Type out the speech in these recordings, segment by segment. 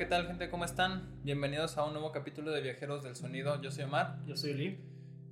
¿qué tal gente? ¿Cómo están? Bienvenidos a un nuevo capítulo de Viajeros del Sonido. Yo soy Omar. Yo soy Lee.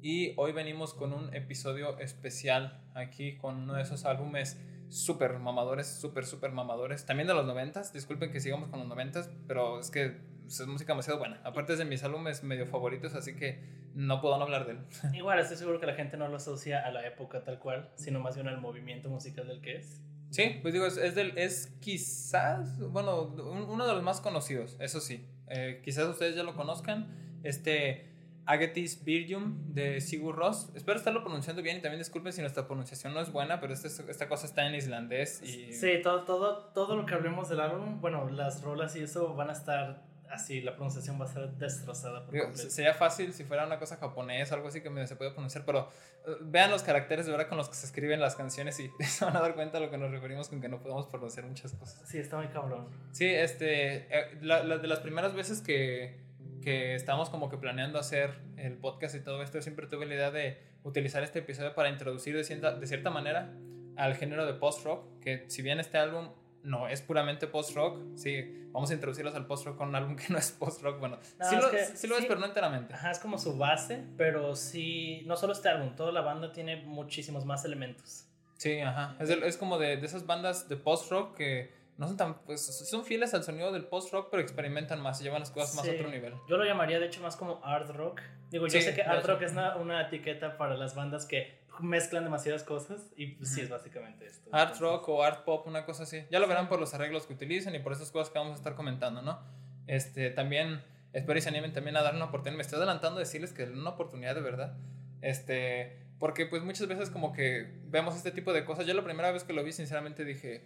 Y hoy venimos con un episodio especial aquí con uno de esos álbumes súper mamadores, súper, súper mamadores. También de los noventas. Disculpen que sigamos con los noventas, pero es que es música demasiado buena. Aparte es de mis álbumes medio favoritos, así que no puedo no hablar de él. Igual, estoy seguro que la gente no lo asocia a la época tal cual, sino más bien al movimiento musical del que es. Sí, pues digo, es, es, del, quizás, bueno, uno de los más conocidos, eso sí. Eh, quizás ustedes ya lo conozcan. Este Agatis Virgum de Sigur Ross. Espero estarlo pronunciando bien y también disculpen si nuestra pronunciación no es buena, pero este, esta cosa está en islandés. Y... Sí, todo, todo, todo lo que hablemos del álbum, bueno, las rolas y eso van a estar así la pronunciación va a ser destrozada. Por sería fácil si fuera una cosa japonesa, algo así que se puede pronunciar, pero eh, vean los caracteres de verdad con los que se escriben las canciones y se van a dar cuenta a lo que nos referimos con que no podemos pronunciar muchas cosas. Sí, está muy cabrón. Sí, este, eh, la, de las primeras veces que, que estábamos como que planeando hacer el podcast y todo esto, siempre tuve la idea de utilizar este episodio para introducir de cierta, de cierta manera al género de post-rock, que si bien este álbum no es puramente post-rock. Sí, vamos a introducirlos al post-rock con un álbum que no es post-rock. Bueno, sí, lo, es lo es, pero no enteramente. Ajá, es como su base, pero sí, no solo este álbum, toda la banda tiene muchísimos más elementos. Sí, ajá. Es, es como de, de, esas bandas de post-rock que no son tan, pues son fieles al sonido del post-rock, pero experimentan más y llevan las cosas más a otro nivel. Yo lo llamaría de hecho más como art rock. Digo, yo sé que art rock es una, una etiqueta para las bandas que mezclan demasiadas cosas y pues, sí es básicamente esto. Art rock o art pop, una cosa así. Ya lo verán por los arreglos que utilizan y por esas cosas que vamos a estar comentando, ¿no? Este, también espero y se animen también a dar una oportunidad. Me estoy adelantando a decirles que una oportunidad de verdad. Este, porque pues muchas veces como que vemos este tipo de cosas. Yo la primera vez que lo vi sinceramente dije,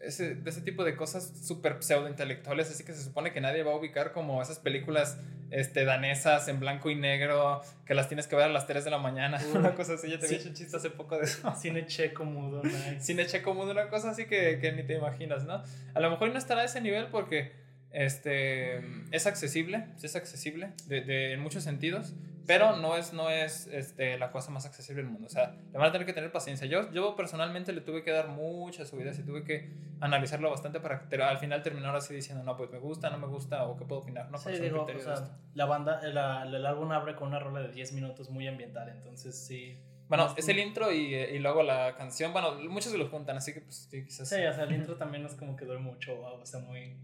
ese, de ese tipo de cosas súper pseudo-intelectuales, así que se supone que nadie va a ubicar como esas películas este, danesas en blanco y negro que las tienes que ver a las 3 de la mañana, una cosa así, ya te había hecho un chiste hace poco de eso. Cine checo mudo, nice. Cine checo mudo, una cosa así que, que ni te imaginas, ¿no? A lo mejor no estará a ese nivel porque este, es accesible, es accesible de, de, en muchos sentidos, pero no es, no es este, la cosa más accesible del mundo. O sea, le van a tener que tener paciencia. Yo, yo personalmente le tuve que dar muchas subidas y tuve que analizarlo bastante para al final terminar así diciendo, no, pues me gusta, no me gusta o qué puedo opinar. No, sí, digo, o sea, la banda, la, el álbum abre con una rola de 10 minutos muy ambiental, entonces sí. Bueno, es el intro y, y, luego la canción. Bueno, muchos se lo juntan, así que pues sí, quizás. Sí, o sea, el intro también es como que duele mucho, o sea, muy eh,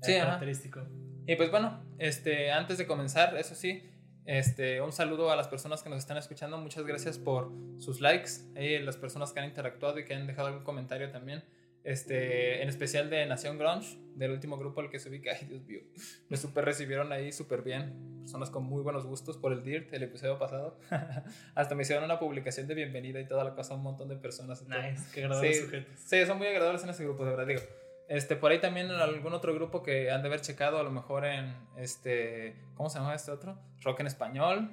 sí, característico. Y pues bueno, este, antes de comenzar, eso sí, este, un saludo a las personas que nos están escuchando. Muchas gracias por sus likes. Y las personas que han interactuado y que han dejado algún comentario también. Este, en especial de Nación Grunge, del último grupo al que subí, que ay Dios mío, me super recibieron ahí súper bien. Personas con muy buenos gustos por el DIRT, el episodio pasado. Hasta me hicieron una publicación de bienvenida y toda la cosa, un montón de personas. Nice, qué agradables sí, sujetos. Sí, son muy agradables en ese grupo, de verdad. Digo, este, por ahí también en algún otro grupo que han de haber checado, a lo mejor en este, ¿cómo se llama este otro? Rock en español.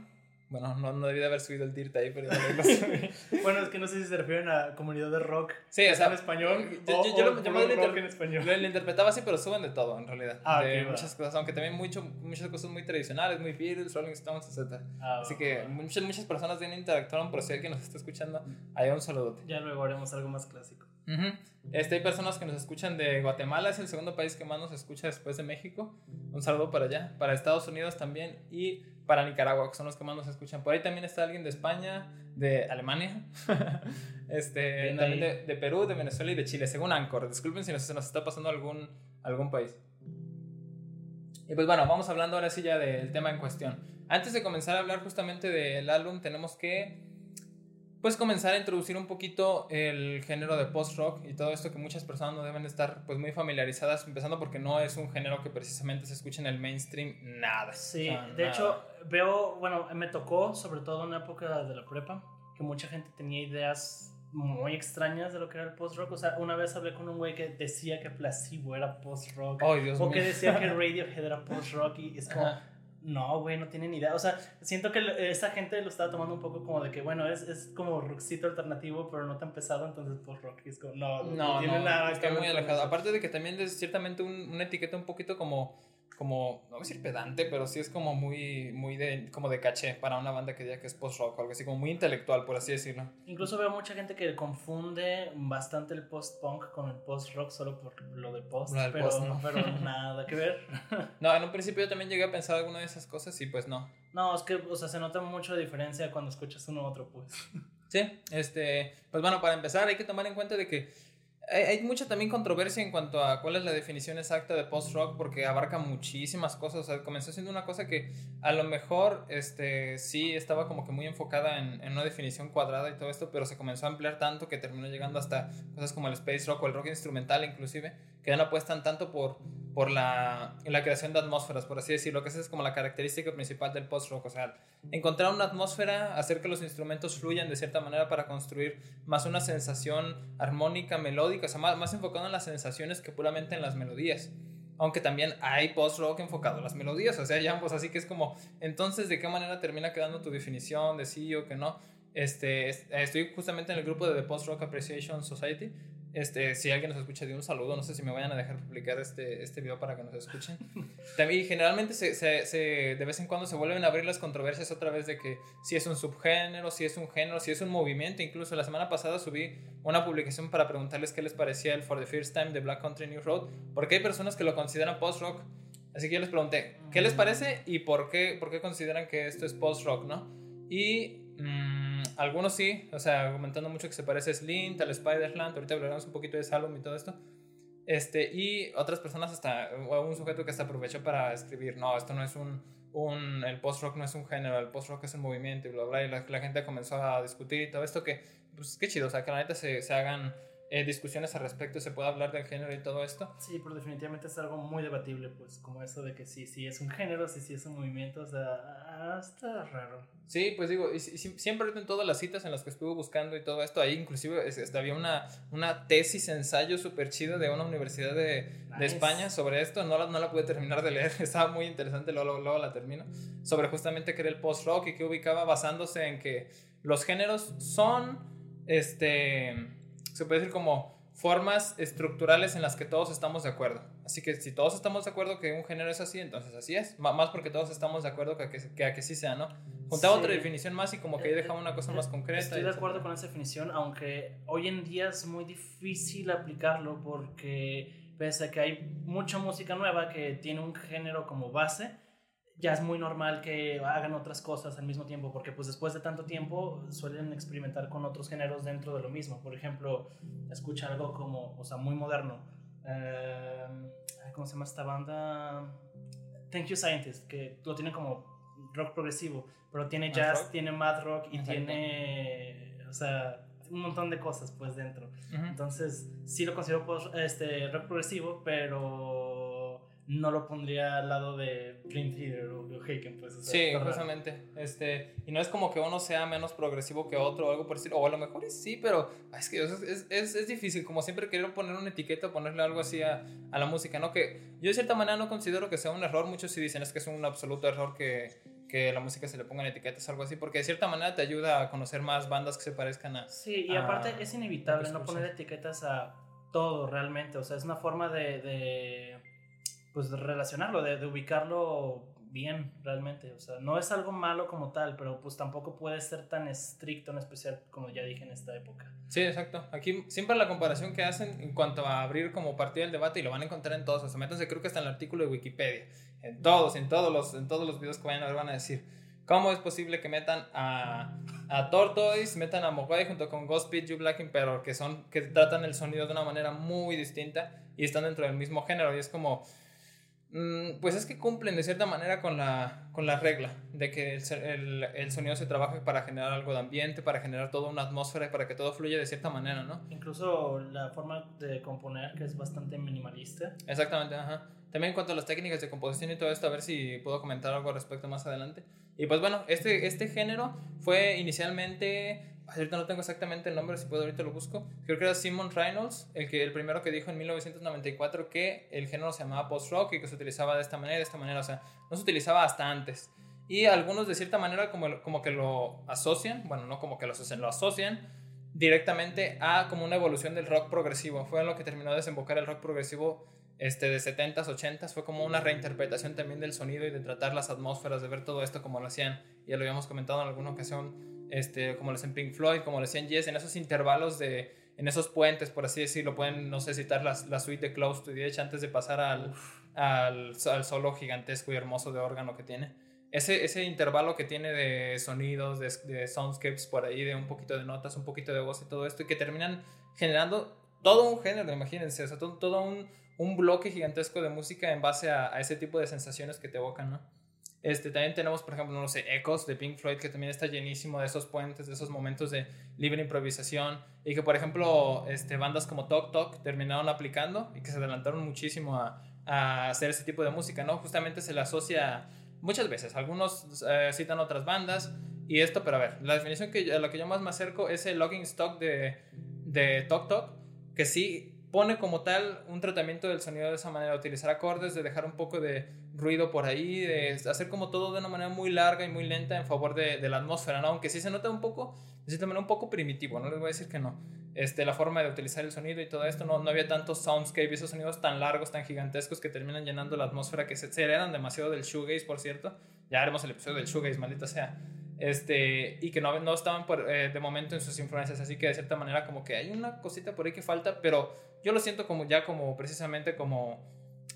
Bueno, no, no debí de haber subido el DIRT ahí, pero Bueno, es que no sé si se refieren a comunidad de rock. Sí, o sea, en español. Yo, yo, lo, yo rock en español. Lo, interpretaba así, pero suben de todo, en realidad. Ah, de okay, muchas cosas, aunque también mucho, muchas cosas muy tradicionales, muy Beatles, Rolling Stones, etc. Ah, así que muchas, muchas personas bien interactuaron, pero si alguien nos está escuchando, ahí un saludote. Ya luego haremos algo más clásico. Uh -huh. este, hay personas que nos escuchan de Guatemala, es el segundo país que más nos escucha después de México. Un saludo para allá, para Estados Unidos también y para Nicaragua, que son los que más nos escuchan. Por ahí también está alguien de España, de Alemania, este, también de, de, Perú, de Venezuela y de Chile, según Anchor. Disculpen si nos, se nos está pasando algún, algún país. Y pues bueno, vamos hablando ahora sí ya del tema en cuestión. Antes de comenzar a hablar justamente del álbum, tenemos que pues comenzar a introducir un poquito el género de post-rock y todo esto que muchas personas no deben estar pues muy familiarizadas, empezando porque no es un género que precisamente se escuche en el mainstream, nada. Sí, o sea, de nada. hecho veo, bueno, me tocó sobre todo en la época de la prepa, que mucha gente tenía ideas muy extrañas de lo que era el post-rock, o sea, una vez hablé con un güey que decía que Placebo era post-rock, oh, o mío. que decía que Radiohead era post-rock y es como... Ajá no, güey, no tienen idea. O sea, siento que esa gente lo estaba tomando un poco como de que, bueno, es, es como rockcito alternativo, pero no tan pesado, entonces pues rock es como, no, no, no tiene no, nada. Está muy alejado. Aparte de que también es ciertamente un, una etiqueta un poquito como como, no voy a decir pedante, pero sí es como muy, muy de, como de caché para una banda que diga que es post-rock o algo así, como muy intelectual, por así decirlo. Incluso veo mucha gente que confunde bastante el post-punk con el post-rock solo por lo de post, pero, ¿no? pero nada que ver. no, en un principio yo también llegué a pensar alguna de esas cosas y pues no. No, es que, o sea, se nota mucho diferencia cuando escuchas uno u otro, pues. Sí, este, pues bueno, para empezar hay que tomar en cuenta de que hay, mucha también controversia en cuanto a cuál es la definición exacta de post-rock porque abarca muchísimas cosas. O sea, comenzó siendo una cosa que a lo mejor este, sí estaba como que muy enfocada en, en, una definición cuadrada y todo esto, pero se comenzó a ampliar tanto que terminó llegando hasta cosas como el space rock o el rock instrumental inclusive, que ya no apuestan tanto por, por la, la creación de atmósferas, por así decirlo, que esa es como la característica principal del post-rock. O sea, encontrar una atmósfera, hacer que los instrumentos fluyan de cierta manera para construir más una sensación armónica, melódica, o sea, más, más enfocado en las sensaciones que puramente en las melodías. Aunque también hay post-rock enfocado en las melodías, o sea, hay ambos, así que es como, entonces, ¿de qué manera termina quedando tu definición de sí o que no? Este, estoy justamente en el grupo de The Post Rock Appreciation Society, este, si alguien nos escucha, de un saludo. No sé si me vayan a dejar publicar este, este video para que nos escuchen. También, generalmente, se, se, de vez en cuando se vuelven a abrir las controversias otra vez de que si es un subgénero, si es un género, si es un movimiento. Incluso la semana pasada subí una publicación para preguntarles qué les parecía el For the First Time de Black Country New Road, porque hay personas que lo consideran post-rock. Así que yo les pregunté, ¿qué les parece y por qué, por qué consideran que esto es post-rock, no? Y. Mmm, algunos sí, o sea, comentando mucho que se parece a Slint, al Spider-Land, ahorita hablaremos un poquito de Salom y todo esto. Este, y otras personas hasta, un sujeto que hasta aprovechó para escribir, no, esto no es un, un el post-rock no es un género, el post-rock es un movimiento y bla, bla, y la, la, gente comenzó a discutir y todo esto que, pues qué chido, o sea, que la neta se, se hagan eh, discusiones al respecto, se puede hablar del género y todo esto. Sí, pero definitivamente es algo muy debatible, pues, como eso de que sí, sí es un género, sí, sí es un movimiento, o sea, ah, está raro. Sí, pues digo, y, siempre en todas las citas en las que estuve buscando y todo esto, ahí inclusive había una, una tesis, ensayo súper chido de una universidad de, de, España sobre esto, no la, no la pude terminar de leer, estaba muy interesante, luego, luego la termino, sobre justamente que era el post-rock y que ubicaba basándose en que los géneros son, este se puede decir como formas estructurales en las que todos estamos de acuerdo. Así que si todos estamos de acuerdo que un género es así, entonces así es. más porque todos estamos de acuerdo que, a que sí sea, ¿no? Juntaba otra definición más y como que ahí dejaba una cosa más concreta. Estoy de acuerdo con esa definición, aunque hoy en día es muy difícil aplicarlo porque pese a que hay mucha música nueva que tiene un género como base, ya es muy normal que hagan otras cosas al mismo tiempo, porque pues después de tanto tiempo suelen experimentar con otros géneros dentro de lo mismo. Por ejemplo, escucha algo como, o sea, muy moderno. Em, ¿Cómo se llama esta banda? Thank You Scientist, que lo tiene como rock progresivo, pero tiene jazz, tiene mad rock y tiene, o sea, un montón de cosas pues dentro. Entonces, sí lo considero este, rock progresivo, pero no lo pondría al lado de Dream Theater o, Haken, pues. sí, justamente. Este, y no es como que uno sea menos progresivo que otro o algo por decirlo. O a lo mejor sí, pero es que es, es, es, difícil. Como siempre quiero poner una etiqueta, ponerle algo así a, a, la música, ¿no? Que yo de cierta manera no considero que sea un error. Muchos sí dicen es que es un absoluto error que, que la música se le pongan etiquetas, algo así, porque de cierta manera te ayuda a conocer más bandas que se parezcan a... Sí, y aparte es inevitable no poner etiquetas a todo realmente, o sea, es una forma de, de pues relacionarlo, de, ubicarlo bien realmente. O sea, no es algo malo como tal, pero pues tampoco puede ser tan estricto en especial como ya dije en esta época. Sí, exacto. Aquí siempre la comparación que hacen en cuanto a abrir como partida del debate y lo van a encontrar en todos. O sea, métanse creo que está en el artículo de Wikipedia. En todos, en todos los, en todos los videos que vayan a ver van a decir cómo es posible que metan a, a Tortoise, metan a Mogwai junto con Ghost Pit, You Blacking, pero que son, que tratan el sonido de una manera muy distinta y están dentro del mismo género. Y es como pues es que cumplen de cierta manera con la, con la regla de que el, el, sonido se trabaja para generar algo de ambiente, para generar toda una atmósfera, para que todo fluya de cierta manera, ¿no? Incluso la forma de componer, que es bastante minimalista. Exactamente, ajá. También en cuanto a las técnicas de composición y todo esto, a ver si puedo comentar algo al respecto más adelante. Y pues bueno, este, este género fue inicialmente ahorita no tengo exactamente el nombre, si puedo ahorita lo busco. Creo que era Simon Reynolds, el, que, el primero que dijo en 1994 que el género se llamaba post-rock y que se utilizaba de esta manera, de esta manera, o sea, no se utilizaba hasta antes. Y algunos de cierta manera como, como que lo asocian, bueno, no como que lo asocian, lo asocian directamente a como una evolución del rock progresivo. Fue lo que terminó de desembocar el rock progresivo este, de 70s, 80s, fue como una reinterpretación también del sonido y de tratar las atmósferas, de ver todo esto como lo hacían, ya lo habíamos comentado en alguna ocasión, este, como lo hacían Pink Floyd, como lo hacían Yes, en esos intervalos de, en esos puentes, por así decirlo, pueden, no sé, citar la, la suite de Close to the Edge antes de pasar al, al, al, solo gigantesco y hermoso de órgano que tiene. Ese, ese intervalo que tiene de sonidos, de, de soundscapes por ahí, de un poquito de notas, un poquito de voz y todo esto, y que terminan generando todo un género, imagínense, o sea, todo, todo un, un, bloque gigantesco de música en base a, a, ese tipo de sensaciones que te evocan, ¿no? Este, también tenemos, por ejemplo, no sé, Ecos de Pink Floyd, que también está llenísimo de esos puentes, de esos momentos de libre improvisación, y que, por ejemplo, este, bandas como Tok Tok terminaron aplicando y que se adelantaron muchísimo a, a hacer ese tipo de música, ¿no? Justamente se le asocia muchas veces, algunos eh, citan otras bandas y esto, pero a ver, la definición que, a la que yo más me acerco es el logging stock de, de Tok Tok, que sí pone como tal un tratamiento del sonido de esa manera, utilizar acordes, de dejar un poco de ruido por ahí, de hacer como todo de una manera muy larga y muy lenta en favor de, la atmósfera, ¿no? Aunque sí se nota un poco, de cierta manera un poco primitivo, no les voy a decir que no. Este, la forma de utilizar el sonido y todo esto, no, no había tantos soundscape, esos sonidos tan largos, tan gigantescos que terminan llenando la atmósfera, que se, se heredan demasiado del shoegaze, por cierto. Ya haremos el episodio del shoegaze, maldita sea. Este, y que no, no estaban eh, de momento en sus influencias, así que de cierta manera como que hay una cosita por ahí que falta, pero yo lo siento como ya como precisamente como,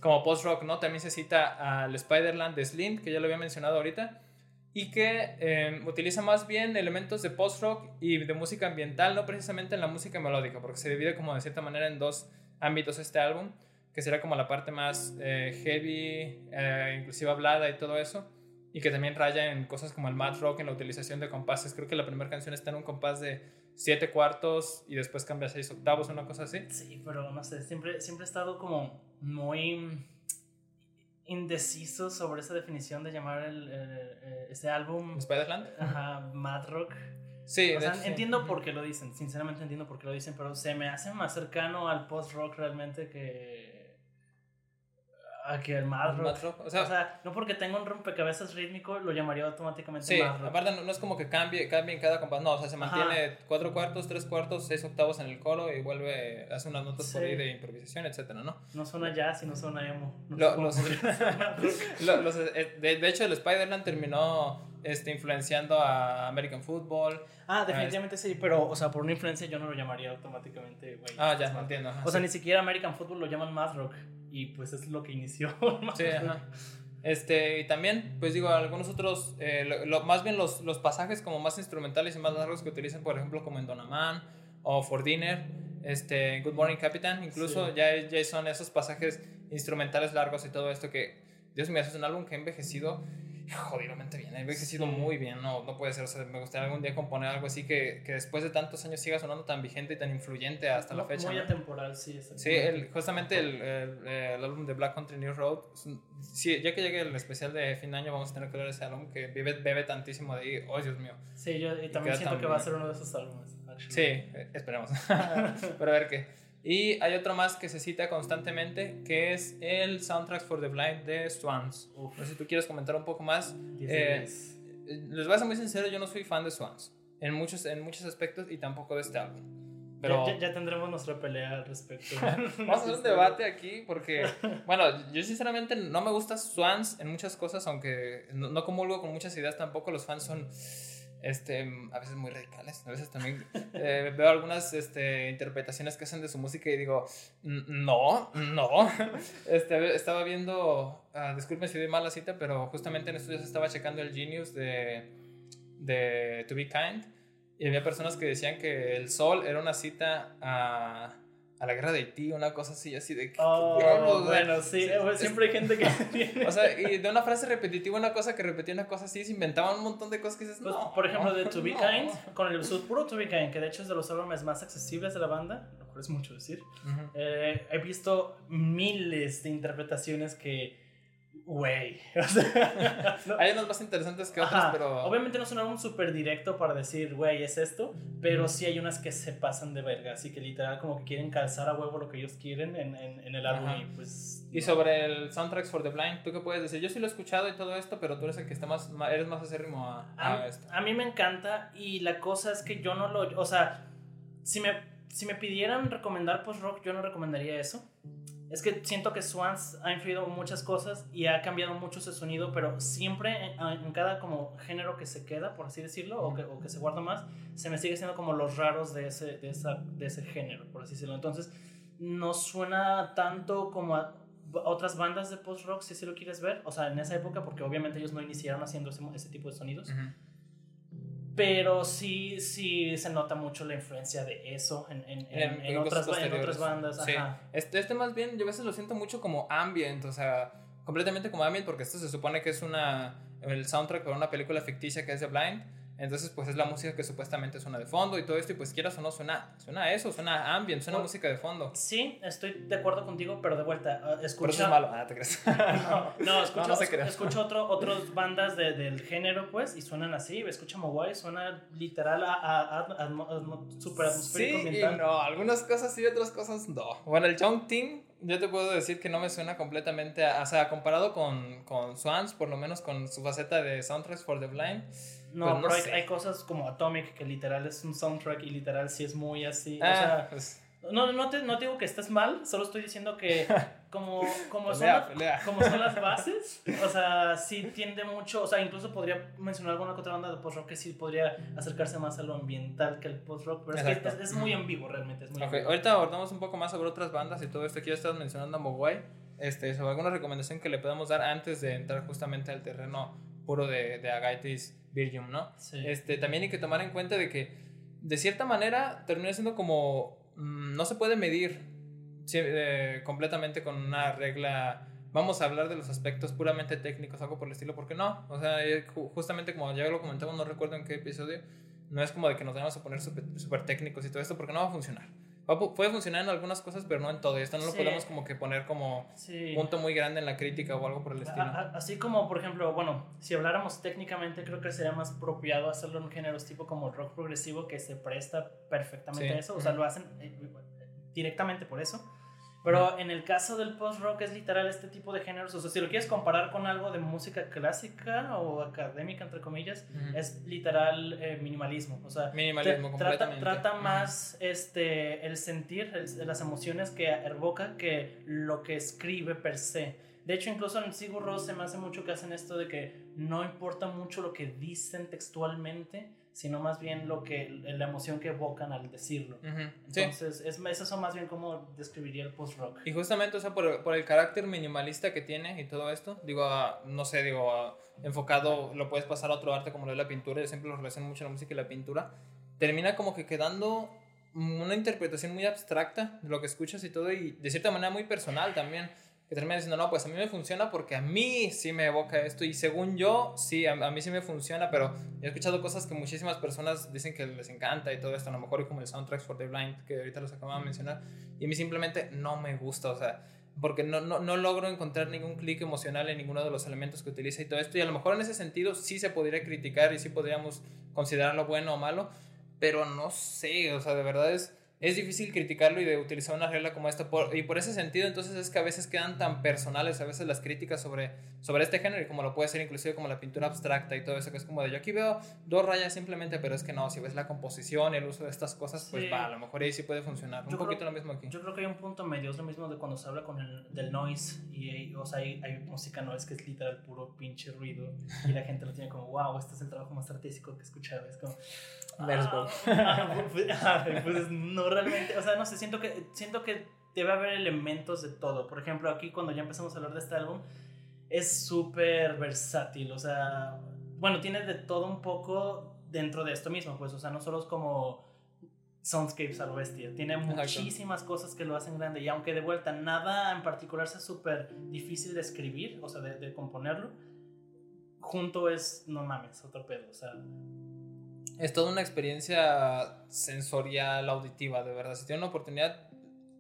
como post-rock, ¿no? También se cita al Spider-Land de Slim, que ya lo había mencionado ahorita, y que eh, utiliza más bien elementos de post-rock y de música ambiental, no precisamente en la música melódica, porque se divide como de cierta manera en dos ámbitos este álbum, que será como la parte más eh, heavy, eh, inclusive hablada y todo eso, y que también raya en cosas como el mad rock, en la utilización de compases. Creo que la primera canción está en un compás de 7 cuartos y después cambia a 6 octavos, una cosa así. Sí, pero no sé, siempre, siempre he estado como muy indeciso sobre esa definición de llamar el, el, ese álbum Spiderland ajá, Mad Rock sí o sea, hecho, entiendo sí. por qué lo dicen sinceramente entiendo por qué lo dicen pero se me hace más cercano al post rock realmente que a que el Mad Rock. O, sea, o, sea, no porque tenga un rompecabezas rítmico lo llamaría automáticamente sí, Mad Rock aparte no, no, es como que cambie, cambie en cada compás no o sea se mantiene Ajá. cuatro cuartos tres cuartos seis octavos en el coro y vuelve hace unas notas sí. por ahí de improvisación etcétera no no suena jazz y no suena emo no lo, los, lo, los, eh, de, de, hecho el Spider-Man terminó este, influenciando a American Football. Ah, definitivamente sí, pero, o sea, por una influencia yo no lo llamaría automáticamente, güey. Ah, ya, entiendo. Ajá, o sea, sí. ni siquiera American Football lo llaman Mad Rock y pues es lo que inició. sí, ajá. Este, y también, pues digo, algunos otros, eh, lo, lo, más bien los, los pasajes como más instrumentales y más largos que utilizan, por ejemplo, como en Donaman o For Dinner, este, Good Morning Captain, incluso sí. ya, ya son esos pasajes instrumentales largos y todo esto que, Dios mío, es un álbum que ha envejecido jodidamente bien, ha envejecido sí. muy bien, no, no puede ser, o sea, me gustaría algún día componer algo así que, que después de tantos años siga sonando tan vigente y tan influyente hasta la fecha. Muy ¿no? atemporal, sí. Sí, el, justamente el, el, el, álbum de Black Country New Road, sí, ya que llegue el especial de fin de año vamos a tener que ver ese álbum que bebe, bebe tantísimo de ahí, oh Dios mío. Sí, yo y también y siento que va a ser uno de esos álbumes. Actually. Sí, eh, esperemos, pero a ver qué. Y hay otro más que se cita constantemente, que es el Soundtracks for the Blind de Swans. Uf. No sé si tú quieres comentar un poco más. Eh, les voy a ser muy sincero, yo no soy fan de Swans, en muchos, en muchos aspectos y tampoco de este álbum. Pero ya, ya, ya tendremos nuestra pelea al respecto. Vamos a hacer un debate aquí porque, bueno, yo sinceramente no me gusta Swans en muchas cosas, aunque no, no comulgo con muchas ideas tampoco. Los fans son este, a veces muy radicales, a veces también eh, veo algunas este, interpretaciones que hacen de su música y digo, no, no. Este, estaba viendo, uh, disculpen si doy mala cita, pero justamente en estos días estaba checando el Genius de, de To Be Kind y había personas que decían que el sol era una cita a a la guerra de Haití, una cosa así, así de... Oh, bueno, sí, sí es, siempre hay gente que tiene... O sea, y de una frase repetitiva, una cosa que repetía una cosa así, se inventaban un montón de cosas que dices, pues, no, Por ejemplo, de To Be no. Kind, con el su puro To Be Kind, que de hecho es de los álbumes más accesibles de la banda, lo cual es mucho decir, uh -huh. eh, he visto miles de interpretaciones que Güey. O sea, no. Hay unos más interesantes que otros, Ajá. pero. Obviamente no son un súper directo para decir, güey, es esto. Pero sí hay unas que se pasan de verga. Así que literal, como que quieren calzar a huevo lo que ellos quieren en, en, en el álbum. Ajá. Y pues. Y sobre el Soundtracks for the Blind, ¿tú qué puedes decir? Yo sí lo he escuchado y todo esto, pero tú eres el que está más. Eres más acérrimo a, a, a esto. A mí me encanta. Y la cosa es que yo no lo. O sea, si me, si me pidieran recomendar post-rock, yo no recomendaría eso. Es que siento que Swans ha influido muchas cosas y ha cambiado mucho ese sonido, pero siempre en, cada como género que se queda, por así decirlo, o que, se guarda más, se me sigue siendo como los raros de ese, de, esa, de ese género, por así decirlo. Entonces, no suena tanto como a otras bandas de post-rock, si así lo quieres ver, o sea, en esa época, porque obviamente ellos no iniciaron haciendo ese, ese tipo de sonidos. Pero sí, sí se nota mucho la influencia de eso en, en, en, otras, otras, bandas. Sí. Este, este más bien, yo a veces lo siento mucho como ambient, o sea, completamente como ambient, porque esto se supone que es una el soundtrack para una película ficticia que es The Blind. Entonces, pues es la música que supuestamente suena de fondo y todo esto, y pues quieras o no, suena, suena eso, suena ambient, suena música de fondo. Sí, estoy de acuerdo contigo, pero de vuelta, uh, escucha... Pero eso es malo, ah, te crees. no, no, escucho, no, escucho otro, otras bandas de, del género, pues, y suenan así, escucha Mogwai, suena literal a, a, a, super atmosférico sí, Y no, algunas cosas sí, otras cosas no. Bueno, el Young Ting, yo te puedo decir que no me suena completamente, o sea, comparado con, con Swans, por lo menos con su faceta de Soundtracks for the Blind no, pues pero hay, cosas como Atomic que literal es un soundtrack y literal sí es muy así. o ah, sea, pues. no, no, te, no digo que estés mal, solo estoy diciendo que como, como, son, como son las bases, o sea, sí tiende mucho, o sea, incluso podría mencionar alguna otra banda de post-rock que sí podría acercarse más a lo ambiental que el post-rock, pero es, que es, muy ambiguo realmente. Es muy Ahorita abordamos un poco más sobre otras bandas y todo esto que ya estás mencionando a Mogwai, este, sobre alguna recomendación que le podemos dar antes de entrar justamente al terreno puro de, de Agaitis ¿no? Este, también hay que tomar en cuenta de que, de cierta manera, termina siendo como, mm, no se puede medir eh, completamente con una regla, vamos a hablar de los aspectos puramente técnicos, algo por el estilo, porque no, o sea, eh, justamente como ya lo comentamos, no recuerdo en qué episodio, no es como de que nos vayamos a poner súper técnicos y todo esto, porque no va a funcionar puede funcionar en algunas cosas, pero no en todo. Esto no lo podemos como que poner como punto muy grande en la crítica o algo por el estilo. así como, por ejemplo, bueno, si habláramos técnicamente, creo que sería más apropiado hacerlo en géneros tipo como rock progresivo que se presta perfectamente a eso. O sea, lo hacen eh, directamente por eso. Pero en el caso del post-rock es literal este tipo de géneros. O sea, si lo quieres comparar con algo de música clásica o académica, entre comillas, es literal eh, minimalismo. O sea, minimalismo. Trata, más este, el sentir, las emociones que evoca que lo que escribe per se. De hecho, incluso en Sigur Rós se me hace mucho que hacen esto de que no importa mucho lo que dicen textualmente, sino más bien lo que la emoción que evocan al decirlo. Entonces, es, eso más bien como describiría el post-rock. Y justamente, o sea, por, por, el carácter minimalista que tiene y todo esto, digo, ah, no sé, digo, ah, enfocado, lo puedes pasar a otro arte como lo de la pintura, yo siempre lo relaciono mucho la música y la pintura, termina como que quedando una interpretación muy abstracta de lo que escuchas y todo, y de cierta manera muy personal también que termina diciendo, no, pues a mí me funciona porque a mí sí me evoca esto y según yo, sí, a, mí sí me funciona, pero he escuchado cosas que muchísimas personas dicen que les encanta y todo esto, a lo mejor como el Soundtracks for the Blind, que ahorita los acababa de mencionar, y a mí simplemente no me gusta, o sea, porque no, no, no logro encontrar ningún clic emocional en ninguno de los elementos que utiliza y todo esto, y a lo mejor en ese sentido sí se podría criticar y sí podríamos considerarlo bueno o malo, pero no sé, o sea, de verdad es es difícil criticarlo y de utilizar una regla como esta. y por ese sentido, entonces es que a veces quedan tan personales, a veces las críticas sobre, sobre este género, y como lo puede ser inclusive como la pintura abstracta y todo eso, que es como de yo aquí veo dos rayas simplemente, pero es que no, si ves la composición el uso de estas cosas, pues va, a lo mejor ahí sí puede funcionar. un poquito lo mismo aquí. Yo creo que hay un punto medio, es lo mismo de cuando se habla con el del noise, y o sea, hay, hay música noise que es literal puro pinche ruido, y la gente lo tiene como, wow, este es el trabajo más artístico que he escuchado. Es como, Ah, pues, ah, pues, no realmente, o sea, no sé, siento que, siento que debe haber elementos de todo. Por ejemplo, aquí cuando ya empezamos a hablar de este álbum, es súper versátil, o sea, bueno, tiene de todo un poco dentro de esto mismo, pues, o sea, no solo es como soundscapes a lo bestia, tiene muchísimas cosas que lo hacen grande y aunque de vuelta nada en particular sea súper difícil de escribir, o sea, de, de componerlo, junto es, no mames, otro pedo, o sea, es toda una experiencia sensorial, auditiva, de verdad. Si tienen una oportunidad,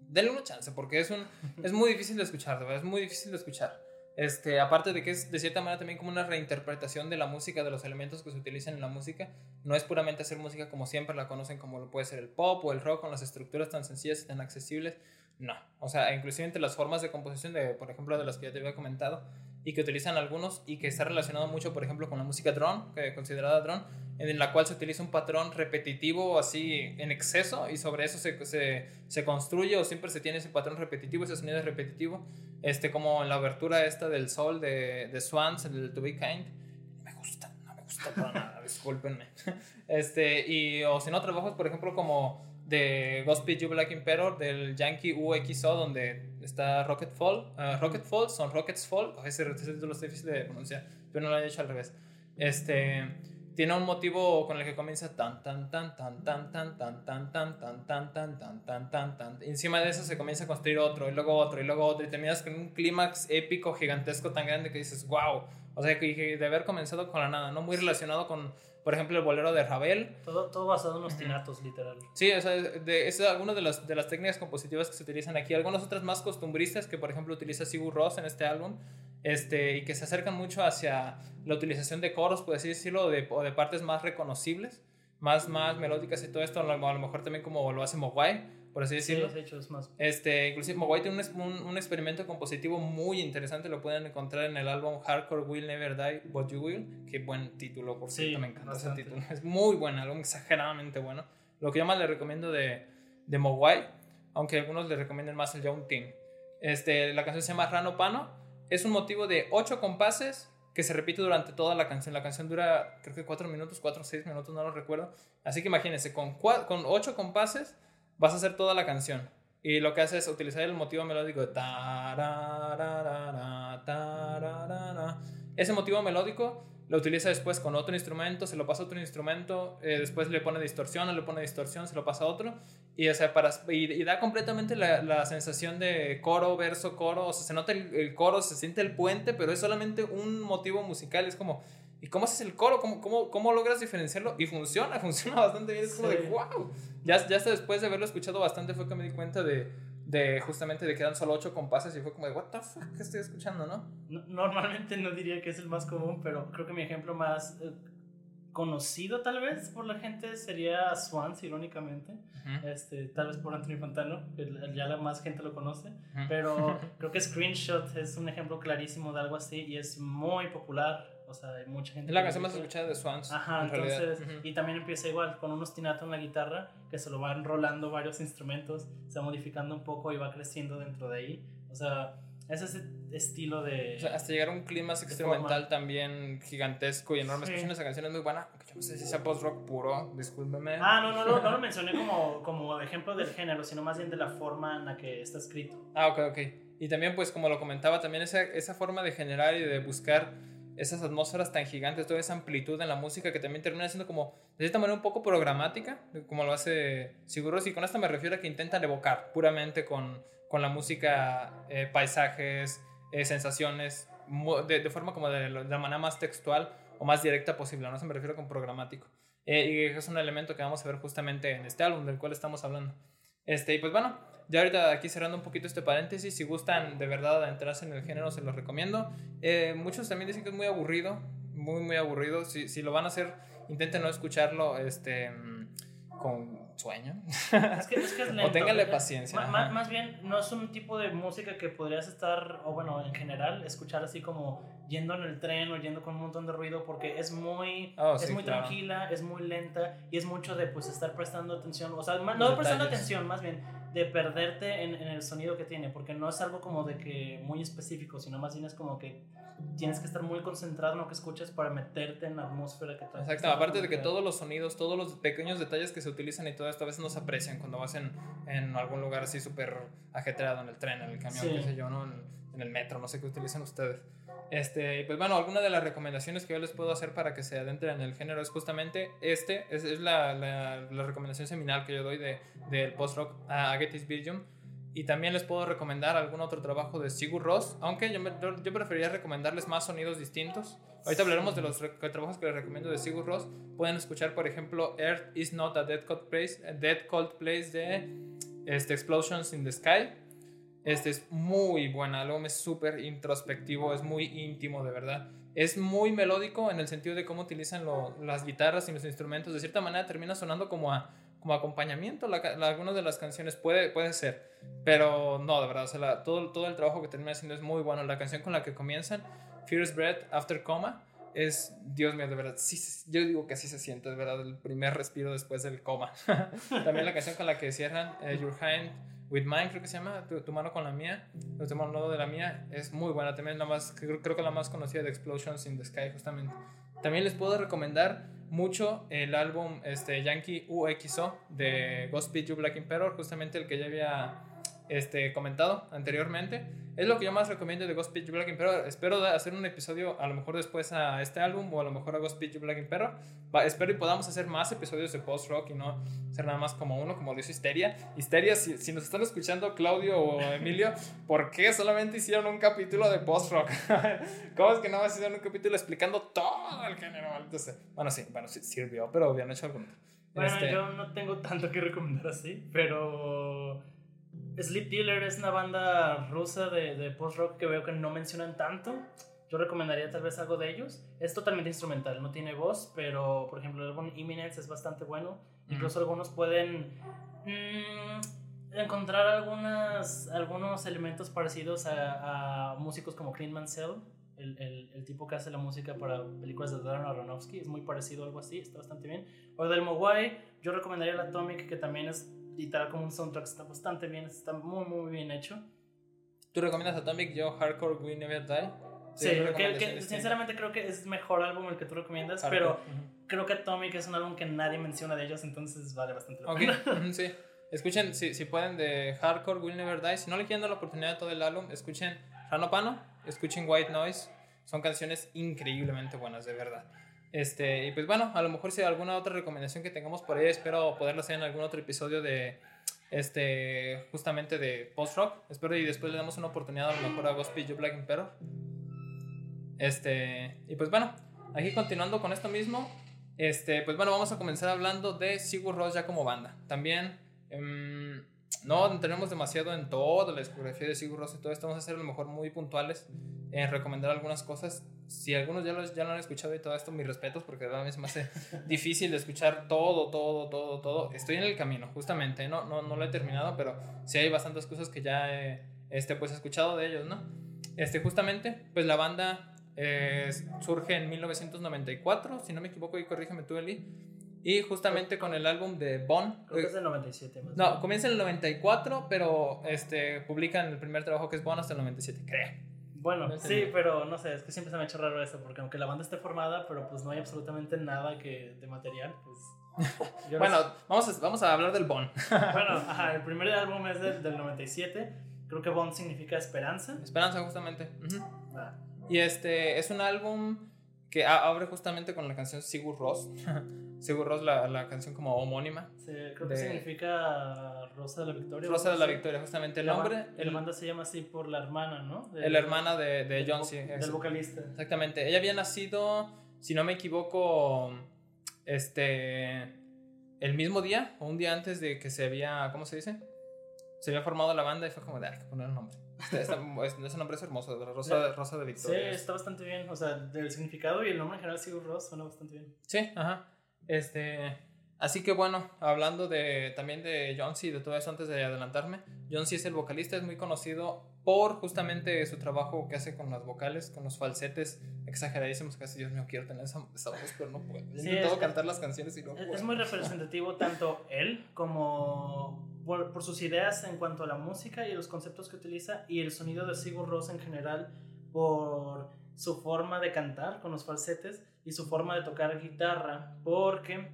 denle una chance, porque es, un, es muy difícil de escuchar, de verdad, es muy difícil de escuchar. Este, aparte de que es de cierta manera también como una reinterpretación de la música, de los elementos que se utilizan en la música, no es puramente hacer música como siempre la conocen, como lo puede ser el pop o el rock, con las estructuras tan sencillas y tan accesibles. No, o sea, inclusive entre las formas de composición, de, por ejemplo, de las que ya te había comentado, y que utilizan algunos y que está relacionado mucho, por ejemplo, con la música drone, que considerada drone, en la cual se utiliza un patrón repetitivo así en exceso y sobre eso se, se, se construye o siempre se tiene ese patrón repetitivo, ese sonido repetitivo, este, como en la abertura esta del sol de, de Swans, el To Be Kind. Me gusta, no me gusta para nada, discúlpenme. Este, y, o si no, trabajos, por ejemplo, como de Godspeed You Black Emperor del Yankee UXO donde está Rocket Fall uh, Rocket Fall son Rockets Fall. Ese, ese título es difícil de pronunciar pero no lo he hecho al revés. Este tiene un motivo con el que comienza tan tan tan tan tan tan tan tan tan tan tan tan tan tan tan tan encima de eso se comienza a construir otro y luego otro y luego otro y terminas con un clímax épico gigantesco tan grande que dices wow o sea que de haber comenzado con la nada no muy relacionado con por ejemplo, el bolero de Ravel. Todo, todo basado en los tinatos, literal. Sí, o sea, de, es alguna de las, de las técnicas compositivas que se utilizan aquí. Algunas otras más costumbristas que, por ejemplo, utiliza Sigur Ross en este álbum. Este, y que se acercan mucho hacia la utilización de coros, por así decirlo, de, o de partes más reconocibles, más, más melódicas y todo esto. A lo mejor también como lo hace Mogwai por así decirlo. Sí, hechos más. Este, inclusive Mogwai tiene un, un, experimento compositivo muy interesante, lo pueden encontrar en el álbum Hardcore Will Never Die, But You Will. Qué buen título, por cierto, me encanta ese título. Es muy buen álbum, exageradamente bueno. Lo que yo más le recomiendo de, de Mogwai, aunque algunos le recomienden más el Young Team. Este, la canción se llama Rano Pano, es un motivo de ocho compases que se repite durante toda la canción. La canción dura creo que 4 minutos, 4 o 6 minutos, no lo recuerdo. Así que imagínense, con, con 8 compases vas a hacer toda la canción. Y lo que hace es utilizar el motivo melódico de Ese motivo melódico lo utiliza después con otro instrumento, se lo pasa a otro instrumento, eh, después le pone distorsión, le pone distorsión, se lo pasa a otro. Y, o sea, para, y, da completamente la, la, sensación de coro, verso, coro. O sea, se nota el, el, coro, se siente el puente, pero es solamente un motivo musical. Es como, ¿y cómo haces el coro? ¿Cómo, cómo, cómo logras diferenciarlo? Y funciona, funciona bastante bien. Es como de, wow. Ya, ya hasta después de haberlo escuchado bastante fue que me di cuenta de, de justamente de que eran solo ocho compases y fue como de, what the fuck, ¿qué estoy escuchando, no? Normalmente no diría que es el más común, pero creo que mi ejemplo más eh, conocido tal vez por la gente sería Swans, irónicamente. este, tal vez por Anthony Fantano, que ya la más gente lo conoce. Pero creo que Screenshot es un ejemplo clarísimo de algo así y es muy popular o sea, hay mucha gente. Es la canción más escuchada de Swans. Ajá, entonces. Y también empieza igual, con un ostinato en la guitarra, que se lo van rolando varios instrumentos, se va modificando un poco y va creciendo dentro de ahí. O sea, es ese estilo de. O sea, hasta llegar a un clima instrumental también gigantesco y enorme. Sí. esa canción es muy buena, yo no sé si sea post-rock puro, discúlpeme. Ah, no, no, no, no lo mencioné como, como ejemplo del género, sino más bien de la forma en la que está escrito. Ah, ok, ok. Y también, pues, como lo comentaba, también esa, esa forma de generar y de buscar esas atmósferas tan gigantes, toda esa amplitud en la música que también termina siendo como, de cierta manera, un poco programática, como lo hace Siguros. Y con esto me refiero a que intentan evocar puramente con, con la música eh, paisajes, eh, sensaciones, de, forma como de, de, la manera más textual o más directa posible. No se me refiero con programático. Eh, y es un elemento que vamos a ver justamente en este álbum del cual estamos hablando. Este, y pues bueno, ya ahorita aquí cerrando un poquito este paréntesis, si gustan de verdad entrarse en el género, se los recomiendo. Eh, muchos también dicen que es muy aburrido, muy, muy aburrido. Si, si lo van a hacer, intenten no escucharlo este, con sueño. Es que es, que es lento. o ténganle paciencia. Más, más, bien, no es un tipo de música que podrías estar, o bueno, en general, escuchar así como yendo en el tren o yendo con un montón de ruido, porque es muy, oh, es muy tranquila, es muy lenta y es mucho de pues estar prestando atención, o sea, no prestando atención, más bien de perderte en, en, el sonido que tiene, porque no es algo como de que muy específico, sino más bien es como que tienes que estar muy concentrado en lo que escuchas para meterte en la atmósfera que Exacto, aparte de que todos los sonidos, todos los pequeños detalles que se utilizan y todo esto a veces no se aprecian cuando vas en, en algún lugar así súper ajetreado, en el tren, en el camión, qué sé yo, ¿no? En, en el metro, no sé qué utilizan ustedes. Este, pues bueno, alguna de las recomendaciones que yo les puedo hacer para que se adentren en el género es justamente este, es, la, la, recomendación seminal que yo doy del de, post-rock a Gettys Virgin. Y también les puedo recomendar algún otro trabajo de Sigur Ross, aunque yo, me, yo preferiría recomendarles más sonidos distintos. Ahorita hablaremos de los trabajos que les recomiendo de Sigur Ross. Pueden escuchar, por ejemplo, Earth is not a dead cold place, a dead cold place de este, Explosions in the Sky este es muy buen álbum, es súper introspectivo, es muy íntimo de verdad. Es muy melódico en el sentido de cómo utilizan lo, las guitarras y los instrumentos. De cierta manera termina sonando como, a, como acompañamiento. La, algunas de las canciones puede, puede ser, pero no, de verdad. O sea, todo, todo el trabajo que termina haciendo es muy bueno. La canción con la que comienzan First Breath After Coma es, Dios mío, de verdad, sí, yo digo que así se siente, de verdad, el primer respiro después del coma. También la canción con la que cierran, eh, Your Hand With Mine, creo que se llama, tu, mano con la mía, tu mano de la mía, es muy buena. También la más, creo, creo que la más conocida de Explosions in the Sky, justamente. También les puedo recomendar mucho el álbum este, Yankee UXO de Ghost You Black Emperor, justamente el que ya había este, comentado anteriormente. Es lo que yo más recomiendo de Ghost Pitch Black Emperor. Espero hacer un episodio a lo mejor después a este álbum o a lo mejor a Ghost Pitch Black Emperor. espero y podamos hacer más episodios de post-rock y no ser nada más como uno, como dice Histeria. Histeria, si, si, nos están escuchando Claudio o Emilio, ¿por qué solamente hicieron un capítulo de post-rock? ¿Cómo es que nada más hicieron un capítulo explicando todo el género? Entonces, bueno, sí, bueno, sí, sirvió, pero habían hecho algo. Bueno, este yo no tengo tanto que recomendar así, pero Sleep Dealer es una banda rusa de, de post-rock que veo que no mencionan tanto. Yo recomendaría tal vez algo de ellos. Es totalmente instrumental, no tiene voz, pero por ejemplo el álbum Imminence es bastante bueno. Incluso algunos pueden mm, encontrar algunas, algunos elementos parecidos a, a músicos como Clint Mansell, el, el, el, tipo que hace la música para películas de Darren Aronofsky. Es muy parecido a algo así, está bastante bien. O del Mogwai, yo recomendaría el Atomic, que también es literal como un soundtrack, está bastante bien, está muy, muy bien hecho. ¿Tú recomiendas Atomic? Yo, Hardcore We Never Die. Sí, que, sinceramente creo que es mejor álbum el que tú recomiendas, pero creo que Atomic es un álbum que nadie menciona de ellos, entonces vale bastante la pena. sí. Escuchen, si, si pueden, de Hardcore Will Never Die. Si no le quieren dar la oportunidad de todo el álbum, escuchen Rano Pano, escuchen White Noise. Son canciones increíblemente buenas, de verdad. Este, y pues bueno, a lo mejor si hay alguna otra recomendación que tengamos por ahí, espero poderla hacer en algún otro episodio de este justamente de post rock. Espero y después le damos una oportunidad a lo mejor a Gospel You Black Emperor. Este, y pues bueno, aquí continuando con esto mismo, este, pues bueno, vamos a comenzar hablando de Sigur Rós ya como banda. También em, no tenemos demasiado en toda la discografía de Sigur Rós y todo esto, vamos a ser a lo mejor muy puntuales en recomendar algunas cosas si algunos ya lo, ya lo han escuchado y todo esto, mis respetos, porque a veces me hace difícil de escuchar todo, todo, todo, todo. Estoy en el camino, justamente, no, no, no lo he terminado, pero sí hay bastantes cosas que ya he este, pues, escuchado de ellos, ¿no? Este, justamente, pues la banda eh, surge en 1994, si no me equivoco, y corrígeme tú, Eli. Y justamente con el álbum de Bon. Creo que es del 97 más No, comienza en el 94, pero este, publican el primer trabajo que es Bon hasta el 97, creo. Bueno, sí, pero no sé, es que siempre se me ha hecho raro eso, porque aunque la banda esté formada, pero pues no hay absolutamente nada que de material, pues... bueno, vamos, a, vamos a hablar del Bond. bueno, ajá, el primer álbum es del, del 97, creo que Bond significa esperanza. Esperanza, justamente. Ah. Y este es un álbum que abre justamente con la canción Sigur Ross. Sigur Ross, la, la, canción como homónima. Sí, creo que significa Rosa de la Victoria. Rosa de la Victoria, justamente el nombre. El, banda se llama así por la hermana, ¿no? la hermana de, de John C. Del vocalista. Exactamente. Ella había nacido, si no me equivoco, este. El mismo día, o un día antes de que se había. ¿Cómo se dice? Se había formado la banda y fue como de, hay que poner el nombre. Este, ese nombre es hermoso, de Rosa, Rosa de Victoria. Sí, está bastante bien. O sea, del significado y el nombre en general, Sigur Ross, suena bastante bien. Sí, ajá. Este, así que bueno, hablando de, también de John C. de todo eso antes de adelantarme, John C. es el vocalista, es muy conocido por justamente su trabajo que hace con las vocales, con los falsetes exageradísimos, casi Dios mío, quiero tener esa, voz, pero no puedo. Sí, cantar las canciones y no puedo. Es muy representativo tanto él como por, por, sus ideas en cuanto a la música y los conceptos que utiliza y el sonido de Sigur Rós en general por su forma de cantar con los falsetes y su forma de tocar guitarra, porque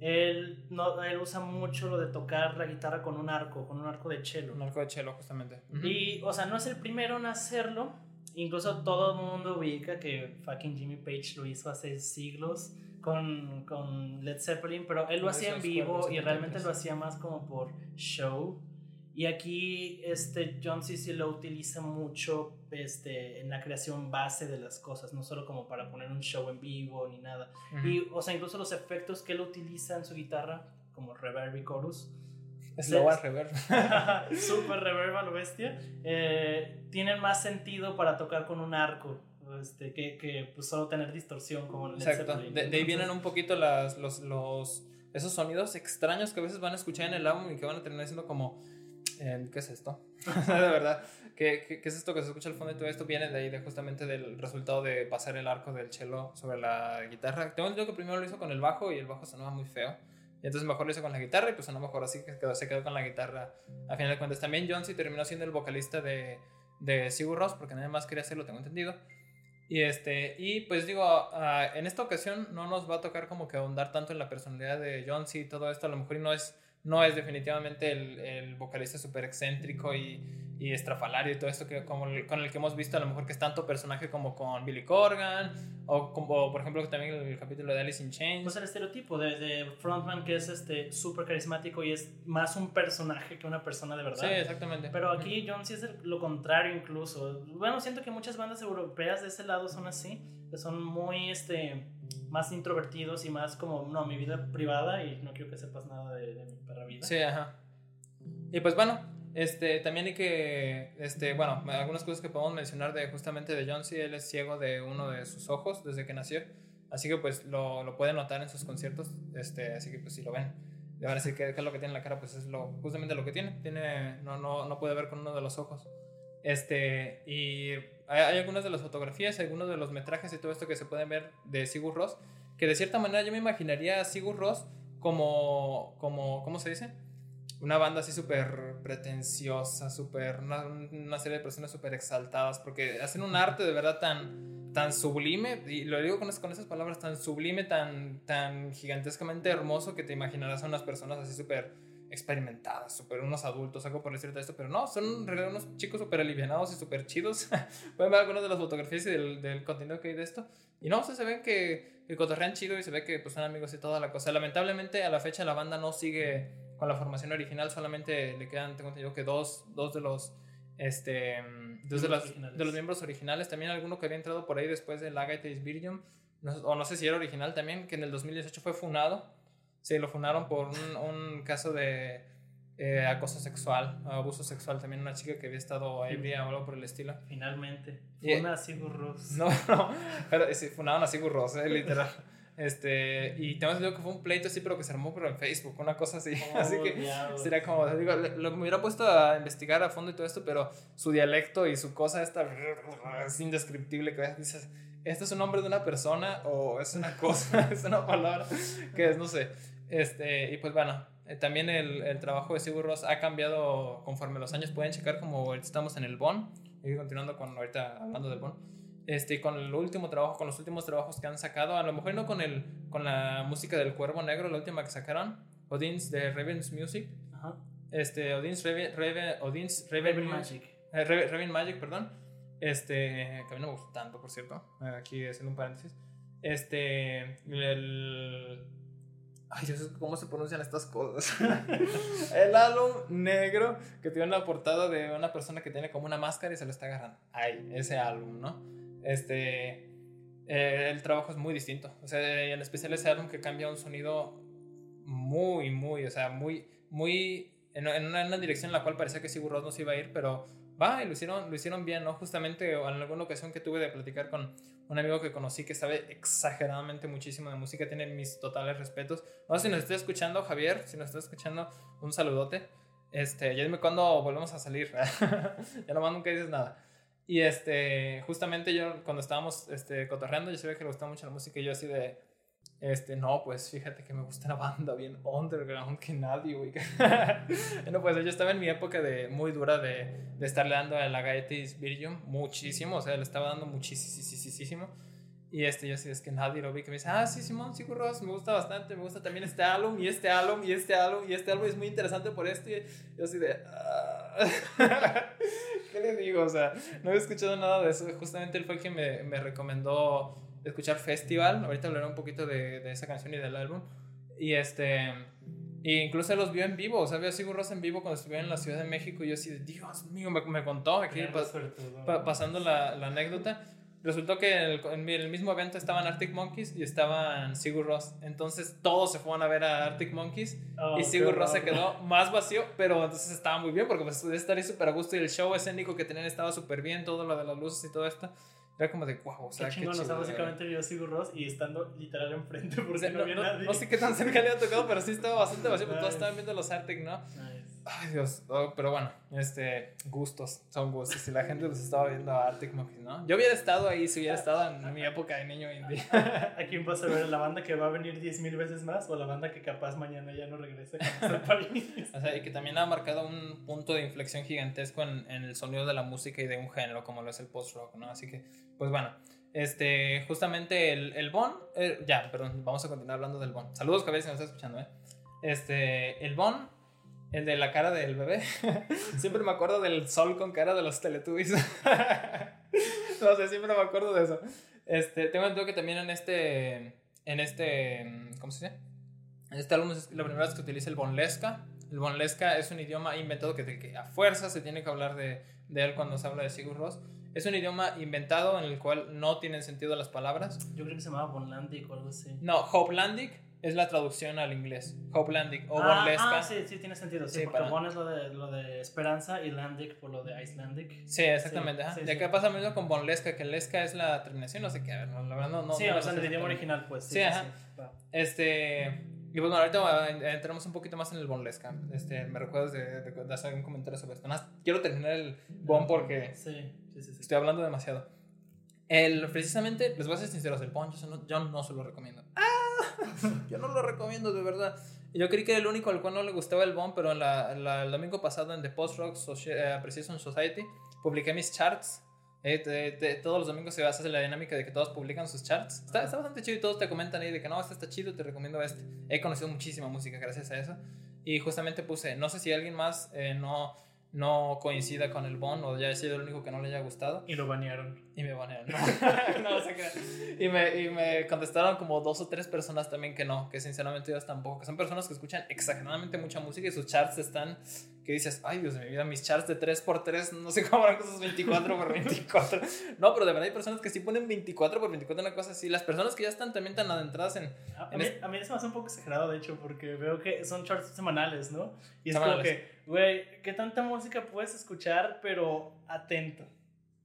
él, no, él usa mucho lo de tocar la guitarra con un arco, con un arco de cello. Un arco de cello, justamente. Y, o sea, no es el primero en hacerlo. Incluso todo el mundo ubica que fucking Jimmy Page lo hizo hace siglos con, con Led Zeppelin, pero él lo hacía en vivo y realmente lo hacía más como por show. Y aquí este, John C. lo utiliza mucho este, en la creación base de las cosas, no solo como para poner un show en vivo ni nada. Y, o sea, incluso los efectos que él utiliza en su guitarra, como reverb y chorus. Es lo reverb. Super reverb a lo bestia. Eh, tienen más sentido para tocar con un arco. Este, que, que pues, solo tener distorsión como en el Exacto. De, de, ahí vienen un poquito las, los, los, esos sonidos extraños que a veces van a escuchar en el álbum y que van a terminar siendo como ¿Qué es esto? de verdad. ¿Qué, ¿Qué, es esto que se escucha al fondo y todo esto? Viene de ahí, de justamente del resultado de pasar el arco del cello sobre la guitarra. Tengo entendido que primero lo hizo con el bajo y el bajo sonaba muy feo. Y entonces mejor lo hizo con la guitarra y pues sonó mejor así que quedó, se quedó con la guitarra. A final de cuentas, también John terminó siendo el vocalista de, de Sigur Ross porque nadie más quería hacerlo, tengo entendido. Y, este, y pues digo, uh, en esta ocasión no nos va a tocar como que ahondar tanto en la personalidad de John y todo esto. A lo mejor no es, no es definitivamente el, el vocalista súper excéntrico y, y estrafalario y todo esto que, como con el que hemos visto a lo mejor que es tanto personaje como con Billy Corgan o como por ejemplo también el, capítulo de Alice in Chains. Pues el estereotipo de, de frontman que es este súper carismático y es más un personaje que una persona de verdad. Sí exactamente. Pero aquí John sí es lo contrario incluso. Bueno siento que muchas bandas europeas de ese lado son así que son muy este más introvertidos y más como no mi vida privada y no quiero que sepas nada de, de mi perra vida sí ajá y pues bueno este, también hay que, este, bueno, algunas cosas que podemos mencionar de justamente de John C. Él es ciego de uno de sus ojos desde que nació. Así que pues lo, lo pueden notar en sus conciertos. Este, así que pues si lo ven, le van decir que, es lo que tiene en la cara, pues es lo, justamente lo que tiene. tiene no, no, no puede ver con uno de los ojos. Este, y hay, algunas de las fotografías, algunos de los metrajes y todo esto que se pueden ver de Sigur Ross, que de cierta manera yo me imaginaría a Sigur Ross como, como, ¿cómo se dice? una banda así súper pretenciosa, súper, una, serie de personas súper exaltadas, porque hacen un arte de verdad tan, tan sublime, y lo digo con, con esas palabras, tan sublime, tan, tan gigantescamente hermoso que te imaginarás a unas personas así súper experimentadas, súper unos adultos, algo por decirte esto, pero no, son realidad unos chicos súper alivianados y súper chidos. Pueden ver algunas de las fotografías y del, del, contenido que hay de esto. Y no, o se ven que, que cotorrean chido y se ve que pues, son amigos y toda la cosa. Lamentablemente a la fecha la banda no sigue con la formación original solamente le quedan, tengo entendido que dos, dos de los este dos de, los, de los miembros originales, también alguno que había entrado por ahí después de Lagates Viridium, o no sé si era original también, que en el 2018 fue funado. Sí, lo funaron por un, un caso de eh, acoso sexual, abuso sexual. También una chica que había estado ebria o algo por el estilo. Finalmente. Funa a Sigur Ross. No, no, pero sí, funaron a Sigur Ross, eh, literal. Este, y tengo entendido que fue un pleito así, pero que se armó pero en Facebook, una cosa así. Oh, así que sería como, digo, lo que me hubiera puesto a investigar a fondo y todo esto, pero su dialecto y su cosa esta es indescriptible, que dices, ¿esto es un nombre de una persona o es una cosa, es una palabra? Que es, no sé. Este, y pues bueno, eh, también el, el, trabajo de Sigur Ross ha cambiado conforme los años. Pueden checar como estamos en el BON, y continuando con ahorita hablando del BON este, con el último trabajo, con los últimos trabajos que han sacado, a lo mejor no con, el, con la música del Cuervo Negro, la última que sacaron, Odin's de Raven's Music, Ajá. este, Odin's, Raven, Raven, Odin's Raven, Magic, eh, Raven, Magic, perdón, este, que a mí no me gustó tanto, por cierto, aquí haciendo un paréntesis, este, el... Ay, Dios, ¿cómo se pronuncian estas cosas? el álbum negro que tiene la portada de una persona que tiene como una máscara y se lo está agarrando. Ay, ese álbum, ¿no? Este, eh, el trabajo es muy distinto. O sea, en especial ese álbum que cambia un sonido muy, muy, o sea, muy, muy, en, una, dirección en la cual parecía que Sigur Rós no se iba a ir, pero va, y lo hicieron, lo hicieron bien, ¿no? Justamente en alguna ocasión que tuve de platicar con un amigo que conocí que sabe exageradamente muchísimo de música, tiene mis totales respetos. No si nos está escuchando, Javier, si nos está escuchando, un saludote. Este, ya dime cuándo volvemos a salir. ya nomás nunca dices nada. Y este, justamente yo cuando estábamos este, cotorreando, yo sabía que le gustaba mucho la música y yo así de, este, no, pues fíjate que me gusta una banda bien underground que nadie, güey. bueno, pues yo estaba en mi época de muy dura de, de estarle dando a la Gaetis Viridium muchísimo, o sea, le estaba dando muchísimo. Y este, yo así es que nadie lo vi, que me dice, ah, sí, Simón, sí, Ross, me gusta bastante, me gusta también este álbum, y este álbum, y este álbum, y este álbum es muy interesante por esto. Y yo así de, ah". ¿qué le digo? O sea, no he escuchado nada de eso. Justamente él fue el que me, me recomendó escuchar Festival. Ahorita hablaré un poquito de, de, esa canción y del álbum. Y este. Y incluso los vio en vivo, o sea, vio a Sigur Rós en vivo cuando estuvieron en la Ciudad de México. Y yo así de, Dios mío, me, me contó aquí pasando la, la anécdota resultó que en el, mismo evento estaban Arctic Monkeys y estaban Sigur Ross. Entonces todos se fueron a ver a Arctic Monkeys oh, y Sigur Ross se quedó más vacío, pero entonces estaba muy bien porque pues estar ahí súper a gusto y el show escénico que tenían estaba súper bien, todo lo de las luces y todo esto. Era como de wow, o sea, qué chingón, o sea, básicamente vio Sigur Ross y estando literal enfrente porque no, había no, nadie. No sé qué tan cerca le había tocado, pero sí estaba bastante vacío, porque todos estaban viendo los Arctic, ¿no? Ay, Dios. Oh, pero bueno, este, gustos, son gustos. Si la gente pues estaba viendo a Arctic Monkeys, ¿no? Yo hubiera estado ahí si hubiera estado en mi época de niño indie. ¿A quién vas a ver? ¿La banda que va a venir 10.000 veces más o la banda que capaz mañana ya no regrese a París? O sea, y que también ha marcado un punto de inflexión gigantesco en, en el sonido de la música y de un género como lo es el post-rock, ¿no? Así que, pues bueno. Este, justamente el, el Bon, eh, ya, perdón, vamos a continuar hablando del Bon. Saludos, cabeza, si nos está escuchando, ¿eh? Este, el Bon el de la cara del bebé. siempre me acuerdo del sol con cara de los Teletubbies. no sé, siempre me acuerdo de eso. Este, tengo entendido que también en este. En este. ¿Cómo se dice? En este álbum es la primera vez que utiliza el bonlesca. El bonlesca es un idioma inventado que, que a fuerza se tiene que hablar de, de, él cuando se habla de Sigur Ross. Es un idioma inventado en el cual no tienen sentido las palabras. Yo creo que se llamaba Bonlandic o algo así. No, Hopelandic es la traducción al inglés. Hopelandic o ah, Bonlesca. Ah, sí, sí, tiene sentido. Sí, porque Bon es lo de, lo de esperanza y Landic por lo de Icelandic. Sí, exactamente. Sí, sí, ya que pasa lo mismo con Bonlesca, que Lesca es la terminación, no sé qué, a ver, la verdad no. no sí, no o sea, en el idioma original, pues. Sí, ajá. Este. Y pues bueno, ahorita entramos un poquito más en el Bonlesca. Este, me recuerdas de, de, de, hacer un comentario sobre esto. Nada, quiero terminar el Bon porque sí, sí, sí, estoy hablando demasiado. El, precisamente, les voy a ser sinceros, el Bon yo no, se lo recomiendo. ¡Ah! yo no lo recomiendo, de verdad. Yo creí que era el único al cual no le gustaba el Bon, pero la, la, el domingo pasado en The Post Rock Appreciation Society publiqué mis charts. Eh, de, de, todos los domingos se hace la dinámica de que todos publican sus charts. Está, está, bastante chido y todos te comentan ahí de que no, este está chido, te recomiendo este. He conocido muchísima música gracias a eso. Y justamente puse, no sé si alguien más eh, no no coincida con el Bon o ya he sido el único que no le haya gustado. Y lo banearon. Y me banearon. No, no. Y me, y me contestaron como dos o tres personas también que no, que sinceramente ellos tampoco, que son personas que escuchan exageradamente mucha música y sus charts están, que dices, ay Dios de mi vida, mis charts de 3x3, no sé cómo eran cosas 24x24. No, pero de verdad hay personas que sí ponen 24x24, una cosa así. Las personas que ya están también tan adentradas en... A, en mí, a mí eso me hace un poco exagerado, de hecho, porque veo que son charts semanales, ¿no? Y es semanales. como que, güey, ¿qué tanta música puedes escuchar, pero atento?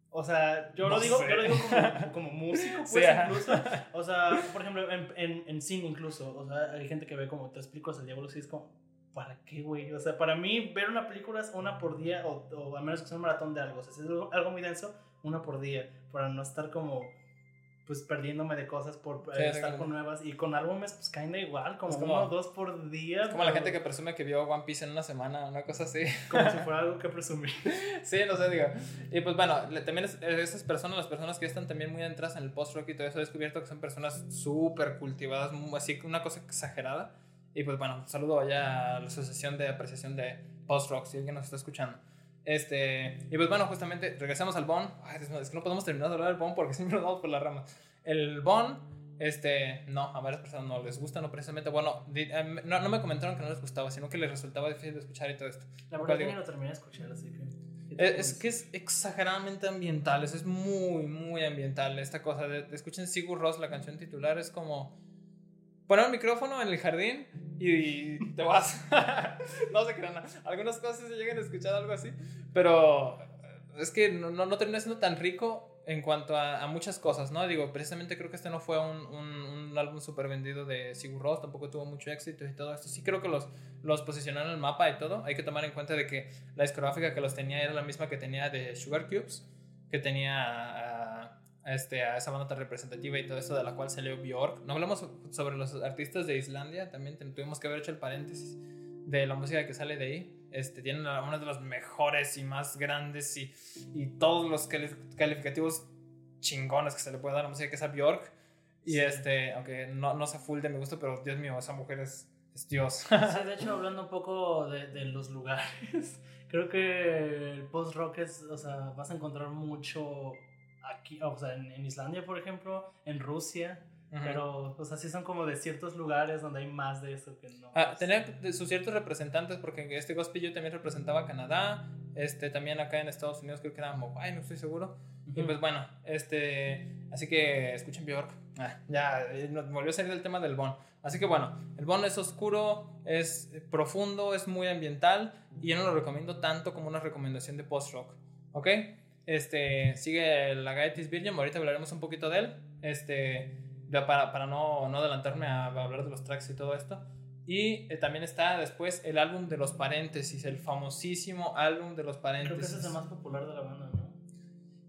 O sea, yo, no lo, digo, sé. yo lo digo como, como músico, pues, sí, incluso. O sea, por ejemplo, en, en, en, cine incluso. O sea, hay gente que ve como te explico el diablo, sí es como, ¿para qué, güey? O sea, para mí, ver una película es una por día, o, o a menos que sea un maratón de algo. O sea, si es algo, algo muy denso, una por día. Para no estar como pues perdiéndome de cosas por sí, estar con nuevas. Y con álbumes pues caen igual como, como, uno o dos por día es como pero... la gente que presume que vio One Piece en una semana una cosa así. Como si fuera algo que presumir sí no sé digo. Y pues bueno también es, esas personas las personas que están también muy entradas en el post rock y todo eso he descubierto que son personas súper cultivadas así una cosa exagerada. Y pues bueno saludo allá a la asociación de apreciación de post rock si alguien nos está escuchando este, y pues bueno, justamente regresamos al Bon. Ay, es que no podemos terminar de hablar del Bon porque siempre nos vamos por la rama. El Bon, este, no, a varias personas no les gusta, no precisamente. Bueno, no, no me comentaron que no les gustaba, sino que les resultaba difícil de escuchar y todo esto. La verdad que no terminé de escuchar, así que. Es, es, que es exageradamente ambiental, es, es muy, muy ambiental esta cosa. De, de, escuchen Sigur Ross, la canción titular, es como poner un micrófono en el jardín y te vas. no se crean. Algunas cosas se llegan a escuchar algo así, pero es que no, no, no termina siendo tan rico en cuanto a, a, muchas cosas, ¿no? Digo, precisamente creo que este no fue un, un, un álbum súper vendido de Sigur Rós, tampoco tuvo mucho éxito y todo esto. Sí creo que los, los posicionaron en el mapa y todo. Hay que tomar en cuenta de que la discográfica que los tenía era la misma que tenía de Sugar Cubes, que tenía... Uh, este, a esa banda tan representativa y todo eso de la cual salió Bjork. No hablamos sobre los artistas de Islandia, también tuvimos que haber hecho el paréntesis de la música que sale de ahí. Este, tienen una de las mejores y más grandes y, y todos los calificativos chingones que se le puede dar a la música que es a Bjork. Y sí. este, aunque no, no sea full de mi gusto, pero Dios mío, esa mujer es, es Dios. Sí, de hecho, hablando un poco de, de los lugares, creo que el post-rock es, o sea, vas a encontrar mucho aquí, o sea, en, en, Islandia, por ejemplo, en Rusia. Uh -huh. Pero, o sea, sí son como de ciertos lugares donde hay más de eso que no. Ah, tener sus ciertos representantes, porque este gospel yo también representaba Canadá, este, también acá en Estados Unidos creo que era Mobile, no estoy seguro. Uh -huh. Y pues bueno, este, así que escuchen Bjork. Ah, ya, nos volvió a salir el tema del Bon. Así que bueno, el Bon es oscuro, es profundo, es muy ambiental y yo no lo recomiendo tanto como una recomendación de post-rock. ¿Ok? Este, sigue la Gaetis Virgin, ahorita hablaremos un poquito de él. Este, para, para no, no adelantarme a, a, hablar de los tracks y todo esto. Y eh, también está después el álbum de los paréntesis, el famosísimo álbum de los paréntesis. Creo que ese es el más popular de la banda, ¿no?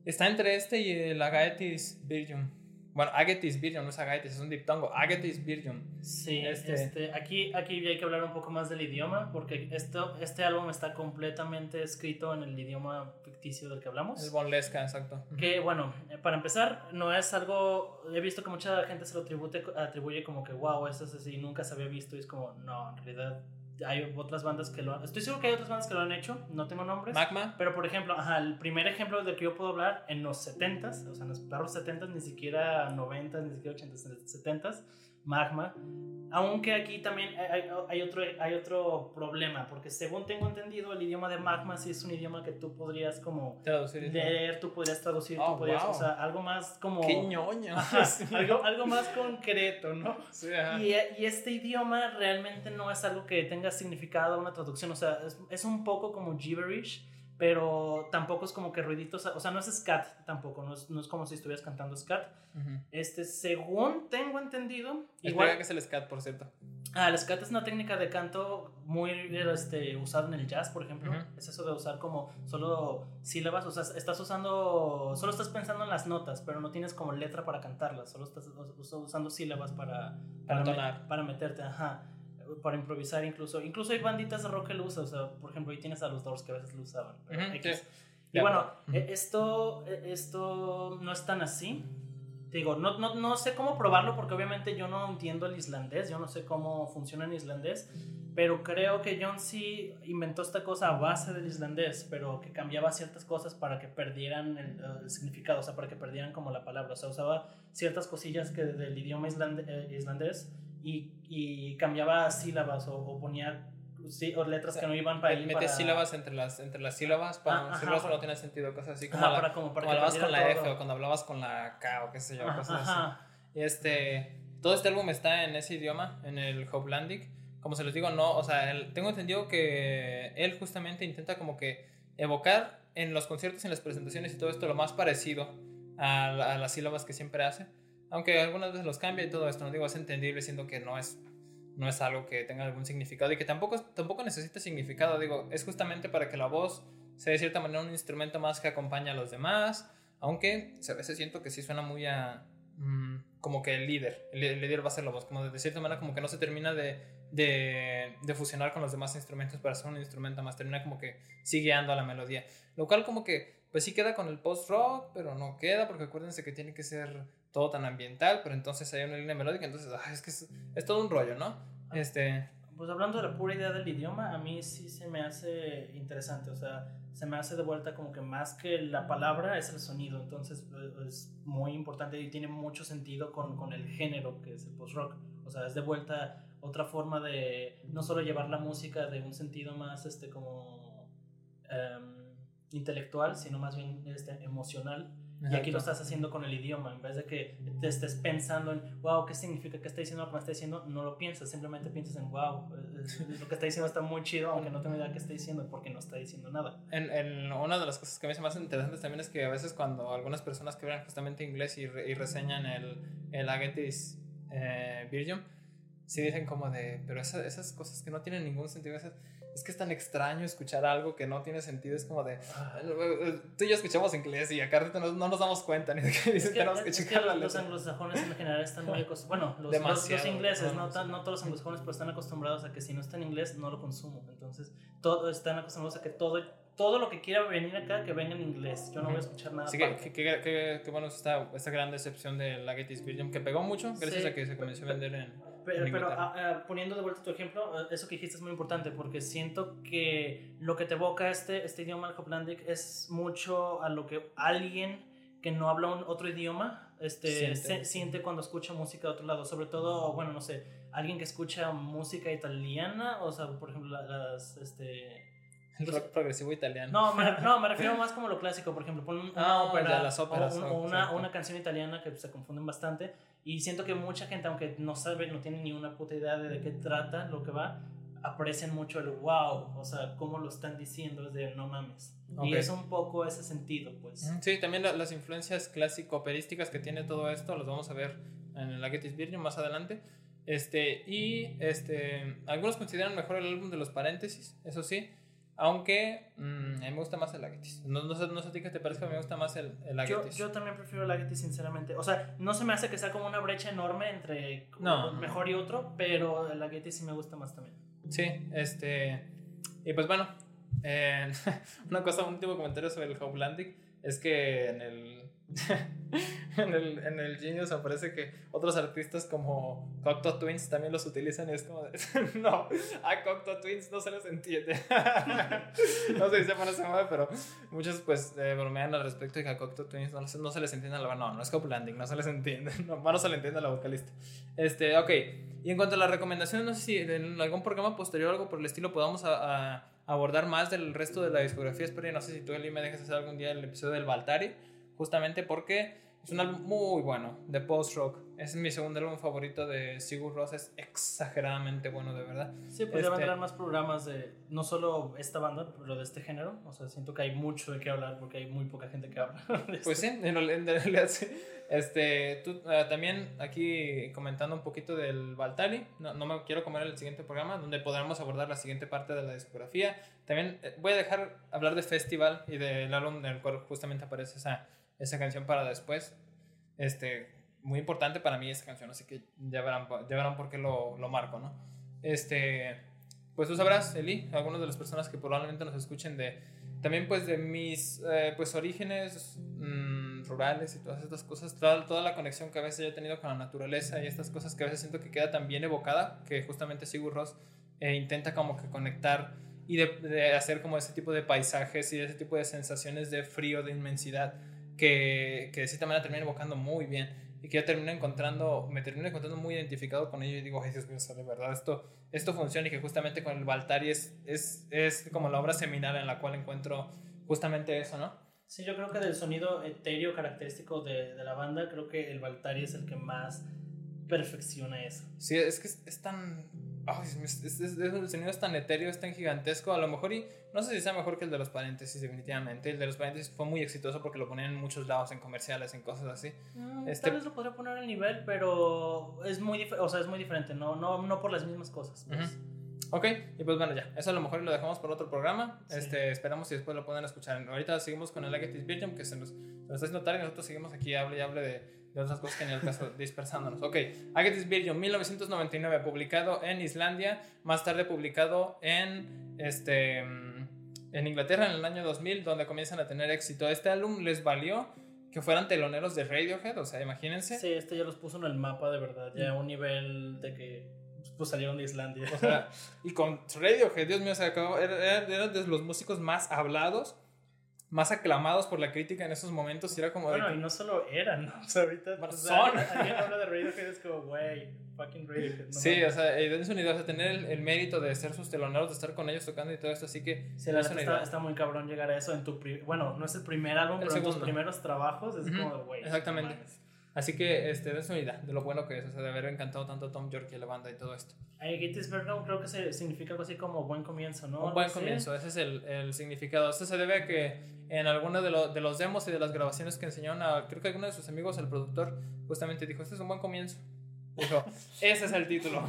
Está entre este y el Agaetis Virgin. Bueno, Agatis Virgin, no es Agatis, es un diptongo. Agatis Virgin. Sí, este... este... aquí, aquí hay que hablar un poco más del idioma, porque esto, este álbum está completamente escrito en el idioma ficticio del que hablamos. El bonlesca, exacto. Que bueno, eh, para empezar, no es algo. He visto que mucha gente se lo atribuye, atribuye como que, wow, eso es así, nunca se había visto. Y es como, no, en realidad hay otras bandas que lo han... Estoy seguro que hay otras bandas que lo han hecho, no tengo nombres. Magma. Pero por ejemplo, ajá, el primer ejemplo del que yo puedo hablar, en los 70s, o sea, en los perros 70s, ni siquiera 90s, ni siquiera 80s, 70s, Magma. Aunque aquí también hay, otro, hay otro problema, porque según tengo entendido, el idioma de Magma sí es un idioma que tú podrías como traducir, leer, tú podrías traducir, tú oh, podrías, o sea, algo más como... ¡Qué ñoño! algo, algo más concreto, ¿no? Sí, y, y, este idioma realmente no es algo que tenga significado, una traducción, o sea, es, es un poco como gibberish pero tampoco es como que ruiditos, o sea, no es scat tampoco, no es, no es como si estuvieras cantando scat. Este, según tengo entendido, igual que es el scat, por cierto. Ah, el scat es una técnica de canto muy este, usada en el jazz, por ejemplo. Es eso de usar como solo sílabas, o sea, estás usando, solo estás pensando en las notas, pero no tienes como letra para cantarlas, solo estás usando sílabas para, para, para meterte, ajá para improvisar incluso. Incluso hay banditas de rock que lo usan, o sea, por ejemplo, ahí tienes a los Doors que a veces lo usaban. Y bueno, e, esto, e, esto no es tan así. digo, no, no, no sé cómo probarlo porque obviamente yo no entiendo el islandés, yo no sé cómo funciona en islandés, pero creo que John C. inventó esta cosa a base del islandés, pero que cambiaba ciertas cosas para que perdieran el, significado, o sea, para que perdieran como la palabra, o sea, usaba ciertas cosillas que del idioma eh, islandés y, y cambiaba sílabas o, ponía sí, o letras que no iban para él. Mete sílabas entre las, entre las sílabas para ah, sílabas no tiene sentido, cosas así. Como, para, como para hablabas con la F o cuando hablabas con la K o qué sé yo, cosas así. Y este, todo este álbum está en ese idioma, en el Hoplandic. Como se les digo, no, o sea, tengo entendido que él justamente intenta como que evocar en los conciertos, en las presentaciones y todo esto lo más parecido a, a las sílabas que siempre hace aunque algunas veces los cambia y todo esto, no digo, es entendible siendo que no es, no es algo que tenga algún significado y que tampoco, tampoco necesita significado, digo, es justamente para que la voz sea de cierta manera un instrumento más que acompaña a los demás, aunque a veces siento que sí suena muy a... Mm, como que el líder, el, líder va a ser la voz, como de cierta manera como que no se termina de, de, de, fusionar con los demás instrumentos para ser un instrumento más, termina como que sigue guiando a la melodía, lo cual como que pues sí queda con el post-rock, pero no queda porque acuérdense que tiene que ser todo tan ambiental, pero entonces hay una línea melódica, entonces ah, es que es, todo un rollo, ¿no? Ah, este... Pues hablando de la pura idea del idioma, a mí sí se me hace interesante, o sea, se me hace de vuelta como que más que la palabra es el sonido, entonces eh, es muy importante y tiene mucho sentido con, con el género que es el post-rock, o sea, es de vuelta otra forma de no solo llevar la música de un sentido más, este, como um, intelectual, sino más bien este, emocional y aquí lo estás haciendo con el idioma, en vez de que te estés pensando en, wow, ¿qué significa? ¿Qué está diciendo lo que me está diciendo? No lo piensas, simplemente piensas en, wow, lo que está diciendo está muy chido, aunque no tengo idea qué está diciendo, porque no está diciendo nada. En, en, una de las cosas que me hace más interesantes también es que a veces cuando algunas personas que hablan justamente inglés y, y reseñan el, el Agatis eh, Virgin, sí dicen como de, pero esas, esas cosas que no tienen ningún sentido, esas es que es tan extraño escuchar algo que no tiene sentido. Es como de, ah, tú y yo escuchamos inglés y acá no, no nos damos cuenta ni de qué dicen que, tenemos que, checar la Los anglosajones en general están muy acostumbrados. Bueno, los, los, ingleses, no, no, todos los anglosajones, pero están acostumbrados a que si no está en inglés no lo consumo. Entonces, todo, están acostumbrados a que todo todo lo que quiera venir acá, que venga en inglés. Yo no voy a escuchar nada. Sí, que, que, que, bueno, esta, esta gran decepción de la Gettys Virgin, que pegó mucho gracias a que se comenzó a vender en. Pero, pero ah, ah, poniendo de vuelta tu ejemplo, ah, eso que dijiste es muy importante porque siento que lo que te evoca este, este idioma Hoplandic es mucho a lo que alguien que no habla un otro idioma este, siente. siente cuando escucha música de otro lado. Sobre todo, bueno, no sé, alguien que escucha música italiana, o sea, por ejemplo, las. Este, el rock progresivo italiano. No me, no, me refiero más como lo clásico, por ejemplo, pon una ah, ópera las óperas, o, una, una, canción italiana que se confunden bastante. Y siento que mucha gente, aunque no sabe, no tiene ni una puta idea de, de qué trata lo que va, aprecian mucho el wow, o sea, cómo lo están diciendo, es de no mames. Y es un poco ese sentido, pues. Sí, también las influencias clásico-operísticas que tiene todo esto, las vamos a ver en la Gettysburg más adelante. Este, y este, algunos consideran mejor el álbum de los paréntesis, eso sí. Aunque mm, a mí me gusta más el Agetis. No, no, sé, no sé a ti qué te parece, a mí me gusta más el, el yo, yo, también prefiero el Agetis, sinceramente. O sea, no se me hace que sea como una brecha enorme entre no. mejor y otro, pero el Agetis sí me gusta más también. Sí, este. Y pues bueno, eh, una cosa, un último comentario sobre el Hoplandic es que en el en, el, en el Genius aparece que otros artistas como Cocteau Twins también los utilizan y es como no, a Cocteau Twins no se les entiende. no sé si se ese modo, pero muchos pues eh, bromean al respecto de que a Cocteau Twins no, no, se les entiende la No, no es Coplanding, no se les entiende. No, no se le entiende a la vocalista. Este, ok. Y en cuanto a las recomendaciones, no sé si en algún programa posterior o algo por el estilo podamos a, abordar más del resto de la discografía. Espero, no sé si tú, Eli, me dejas hacer algún día el episodio del Baltari justamente porque es un álbum muy bueno de post-rock. Es mi segundo álbum favorito de Sigur Rós. Es exageradamente bueno, de verdad. Sí, pues este... hablar más programas de no solo esta banda, pero de este género. O sea, siento que hay mucho de qué hablar porque hay muy poca gente que habla. Pues sí, en realidad sí. Este, tú uh, también aquí comentando un poquito del Baltali. No, no, me quiero comer el siguiente programa donde podremos abordar la siguiente parte de la discografía. También eh, voy a dejar hablar de Festival y del álbum en el cual justamente aparece esa esa canción para después. Este, muy importante para mí esa canción, así que ya verán, ya verán por qué lo, lo marco, ¿no? Este, pues tú sabrás, Eli, algunas de las personas que probablemente nos escuchen de, también pues de mis, eh, pues orígenes mm, rurales y todas estas cosas, toda, toda, la conexión que a veces yo he tenido con la naturaleza y estas cosas que a veces siento que queda tan bien evocada, que justamente Sigur Ross eh, intenta como que conectar y de, de hacer como ese tipo de paisajes y ese tipo de sensaciones de frío, de inmensidad que, que de cierta manera termina evocando muy bien y que yo termino encontrando, me termino encontrando muy identificado con ello y digo, ay Dios mío, de verdad, esto, esto funciona y que justamente con el Baltari es, es, es como la obra seminal en la cual encuentro justamente eso, ¿no? Sí, yo creo que del sonido etéreo característico de, de la banda, creo que el Baltari es el que más perfecciona eso. Sí, es que es tan el sonido es tan etéreo, es tan gigantesco. A lo mejor, y no sé si sea mejor que el de los paréntesis, definitivamente. El de los paréntesis fue muy exitoso porque lo ponían en muchos lados, en comerciales, en cosas así. Mm, este... Tal vez lo podría poner al nivel, pero es muy, o sea, es muy diferente, no, no, no por las mismas cosas. Pues. Ok, y pues bueno, ya. Eso a lo mejor lo dejamos por otro programa. Este, esperamos si después lo pueden escuchar. Ahorita seguimos con el Agatis Virgin, que se nos, se nos está haciendo tarde y nosotros seguimos aquí, hable y hable de de otras cosas que en el caso dispersándonos. Ok, Agatis Virgin, 1999, publicado en Islandia, más tarde publicado en, este, en Inglaterra en el año 2000, donde comienzan a tener éxito. Este álbum les valió que fueran teloneros de Radiohead, o sea, imagínense. Sí, este ya los puso en el mapa de verdad, ya a un nivel de que pues salieron de Islandia. O sea, y con Radiohead, Dios mío, se acabó, eran de los músicos más hablados más aclamados por la crítica en esos momentos y era como... Bueno, y no solo eran, ¿no? O sea, ahorita... Son. Alguien habla de Radiohead es como, güey, fucking Radiohead. sí, o sea, dense una idea, o sea, tener el, mérito de ser sus teloneros, de estar con ellos tocando y todo esto, así que... Sí, la verdad está, está, muy cabrón llegar a eso en tu... Bueno, no es el primer álbum, pero en tus primeros trabajos es como, güey... Exactamente. Así que este, dense una idea de lo bueno que es, o sea, de haber encantado tanto a Tom York y a la banda y todo esto. Gettysburg creo que se, significa algo así como buen comienzo, ¿no? Un buen comienzo, ese es el, el, significado. Esto se debe a que en alguno de, lo, de, los demos y de las grabaciones que enseñaron a, creo que alguno de sus amigos, el productor, justamente dijo, este es un buen comienzo. Dijo, ese es el título.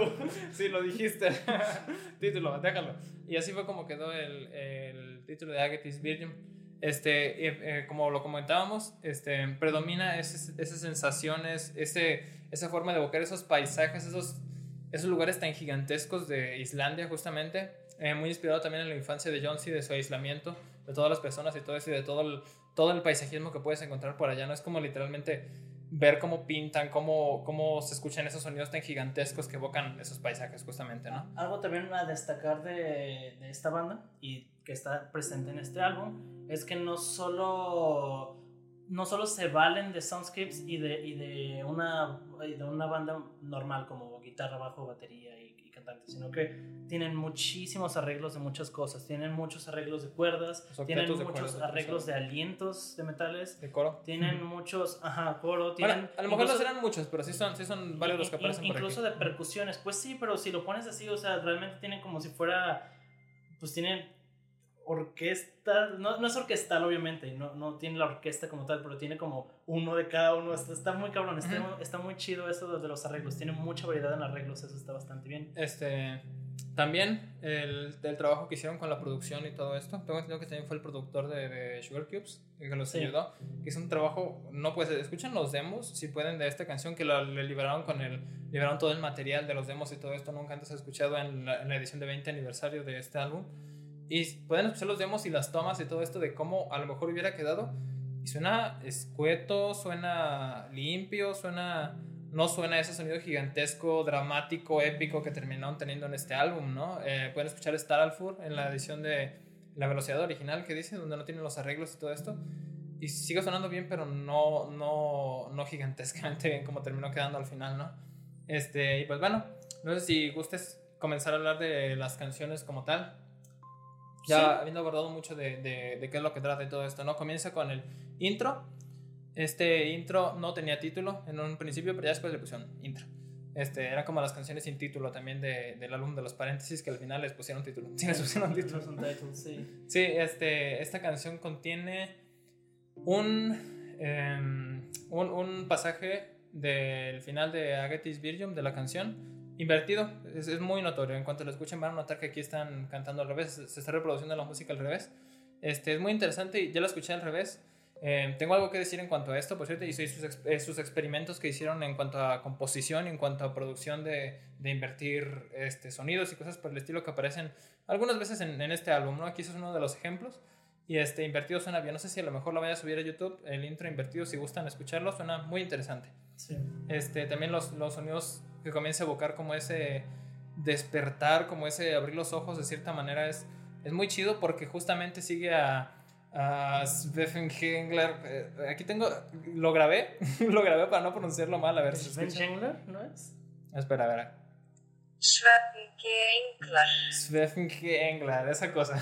sí, lo dijiste. título, déjalo. Y así fue como quedó el, el título de Agatis Virgin este, eh, como lo comentábamos, este, predomina esas, esas sensaciones, ese, esa forma de evocar esos paisajes, esos, esos lugares tan gigantescos de Islandia justamente, eh, muy inspirado también en la infancia de John de su aislamiento, de todas las personas y todo eso, y de todo el, todo el paisajismo que puedes encontrar por allá, no es como literalmente ver cómo pintan, cómo, cómo se escuchan esos sonidos tan gigantescos que evocan esos paisajes justamente, ¿no? Algo también a destacar de, de esta banda y que está presente en este álbum es que no solo no solo se valen de soundscapes y de, y de, una, de una banda normal como guitarra, bajo, batería y, cantante, sino que tienen muchísimos arreglos de muchas cosas. Tienen muchos arreglos de cuerdas, tienen muchos arreglos de alientos de metales, de coro. Tienen muchos, ajá, coro. Tienen, a lo mejor no serán muchos, pero sí son, sí son varios los que aparecen. Incluso de percusiones, pues sí, pero si lo pones así, o sea, realmente tienen como si fuera, pues tienen orquesta, no, no es orquestal obviamente, no, no tiene la orquesta como tal, pero tiene como uno de cada uno, está, está muy cabrón, está, Ujú. está muy chido eso de los arreglos, tiene mucha variedad en arreglos, eso está bastante bien. Este, también el, el trabajo que hicieron con la producción y todo esto. Tengo entendido que también fue el productor de, de Sugar Cubes que los Sí. ayudó. Que es un trabajo, no pues, escuchen los demos si pueden de esta canción que la, le liberaron con el, liberaron todo el material de los demos y todo esto. Nunca antes he escuchado en la, en la edición de 20 aniversario de este álbum. Y pueden escuchar los demos y las tomas y todo esto de cómo a lo mejor hubiera quedado. Y suena escueto, suena limpio, suena no suena ese sonido gigantesco, dramático, épico que terminaron teniendo en este álbum, ¿no? Eh, pueden escuchar Star Alfur en la edición de la velocidad original que dice, donde no tienen los arreglos y todo esto. Y sigue sonando bien, pero no, no, no gigantescamente bien como terminó quedando al final, ¿no? Este, y pues bueno, no sé si gustes comenzar a hablar de las canciones como tal. Ya Sí. habiendo abordado mucho de, de, de qué es lo que trata y todo esto, ¿no? Comienza con el intro. Este intro no tenía título en un principio, pero ya después le pusieron intro. Este, era como las canciones sin título también de, del álbum de los paréntesis que al final les pusieron título. Sí, les pusieron título. Sí. Sí, este, esta canción contiene un, em, un, un pasaje del final de Agatis Virgin de la canción invertido. Es, es muy notorio. En cuanto lo escuchen van a notar que aquí están cantando al revés. Se, está reproduciendo la música al revés. Este, es muy interesante y ya lo escuché al revés. Eh, tengo algo que decir en cuanto a esto, por cierto, y sus, eh, sus experimentos que hicieron en cuanto a composición en cuanto a producción de, de invertir este, sonidos y cosas por el estilo que aparecen algunas veces en, en este álbum, ¿no? Aquí ese es uno de los ejemplos. Y este invertido suena bien. No sé si a lo mejor lo vaya a subir a YouTube, el intro invertido, si gustan escucharlo, suena muy interesante. Sí. Este, también los, los sonidos que comienza a evocar como ese despertar, como ese abrir los ojos de cierta manera es, es muy chido porque justamente sigue a, a Hengler. Eh, aquí tengo, lo grabé, lo grabé para no pronunciarlo mal, a ver si. Schengler, ¿no es? Espera, a ver. Hengler, esa cosa.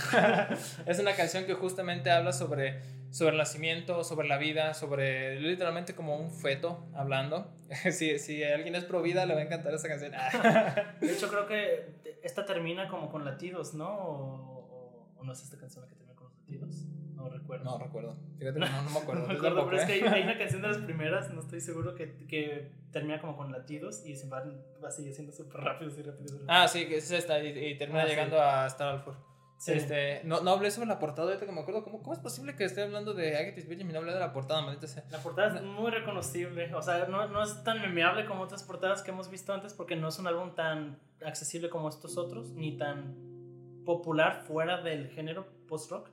es una canción que justamente habla sobre, sobre el nacimiento, sobre la vida, sobre literalmente como un feto hablando. si, si alguien es pro vida, le va a encantar esa canción. De hecho, creo que esta termina como con latidos, ¿no? O, o- o no es esta canción la que termina con los latidos. No recuerdo. No recuerdo. Fíjate, no, no me acuerdo. No me acuerdo, pero es que ¿eh? hay, hay una canción de las primeras, no estoy seguro, que, que termina como con latidos y se va, va así haciendo súper rápido, así rápido. rápido. Ah, sí, que es esta y, y termina Ah, sí. llegando a Star Alfur. Sí. Este, no, no hablé sobre la portada ahorita que me acuerdo. ¿Cómo, ¿Cómo es posible que esté hablando de Agatis Virgin y no hablé de la portada, maldita sea? La portada es muy reconocible, o sea, no, no es tan memeable como otras portadas que hemos visto antes porque no es un álbum tan accesible como estos otros, ni tan popular fuera del género post-rock,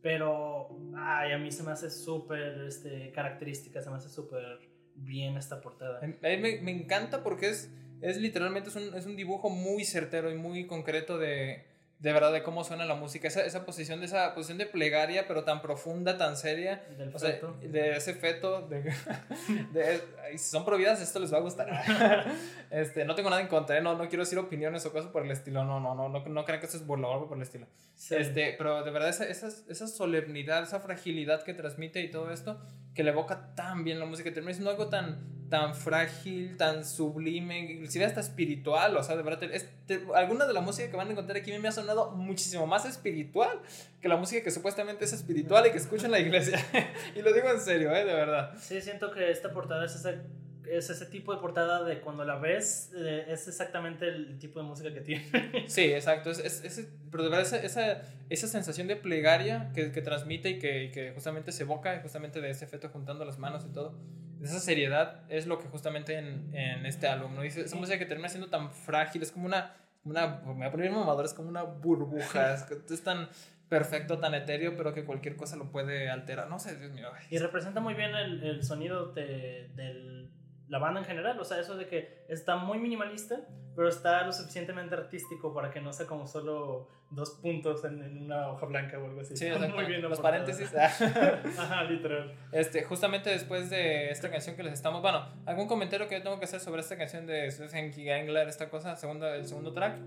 pero ay, a mí se me hace súper este, característica, se me hace súper bien esta portada. A mí me, me encanta porque es, es literalmente es un, es un dibujo muy certero y muy concreto de, de verdad de cómo suena la música. Esa, esa posición de esa posición de plegaria, pero tan profunda, tan seria. Del O sea, feto. de ese feto, de, de- si son prohibidas, esto les va a gustar. este, no tengo nada en contra, ¿eh? no, no quiero decir opiniones o cosas por el estilo, no, no, no, no, no crean que esto es burla o algo por el estilo. Sí. Este, pero de verdad esa, esa, esa solemnidad, esa fragilidad que transmite y todo esto, que le evoca tan bien la música, termina siendo algo tan, tan frágil, tan sublime, inclusive hasta espiritual, o sea, de verdad, es- te- alguna de la música que van a encontrar aquí me ha sonado muchísimo más espiritual que la música que supuestamente es espiritual y que escucho en la iglesia. y lo digo en serio, ¿eh? de verdad. Sí, siento que esta portada es ese, es ese tipo de portada de cuando la ves, eh, es exactamente el tipo de música que tiene. Sí, exacto. Es, es- es- pero de verdad esa, esa, esa sensación de plegaria que, que transmite y que, y que justamente se evoca, justamente de ese feto juntando las manos y todo. Esa seriedad es lo que justamente en, en este álbum, ¿no? Dice, esa música que termina siendo tan frágil, es como una, una me voy a poner mamador, es como una burbuja, es, es tan perfecto, tan etéreo, pero que cualquier cosa lo puede alterar. No sé, Dios mío. Y representa muy bien el, el sonido de, de la banda en general. O sea, eso de que está muy minimalista, pero está lo suficientemente artístico para que no sea como solo dos puntos en, en una hoja blanca o algo así. Sí, Está exacto. muy bien Los paréntesis. Ajá, literal. Este, justamente después de esta canción que les estamos. Bueno, algún comentario que yo tengo que hacer sobre esta canción de Henki Gangler, esta cosa, segundo, el segundo track.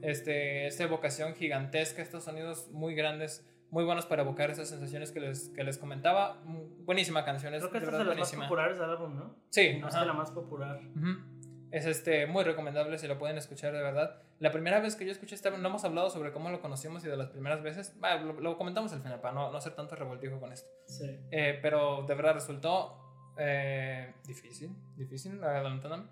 Este, esta evocación gigantesca, estos sonidos muy grandes, muy buenos para evocar esas sensaciones que les, que les comentaba. Mm, Buenísima canción, es Creo que de esta es de las más populares del álbum, ¿no? Sí, No es ajá. que la más popular. Ujú. Es este, muy recomendable si lo pueden escuchar de verdad. La primera vez que yo escuché este álbum, no hemos hablado sobre cómo lo conocimos y de las primeras veces. Bueno, lo, lo comentamos al final para no, no hacer tanto revoltijo con esto. Sí. Eh, pero de verdad resultó eh, difícil, difícil, adelantándome.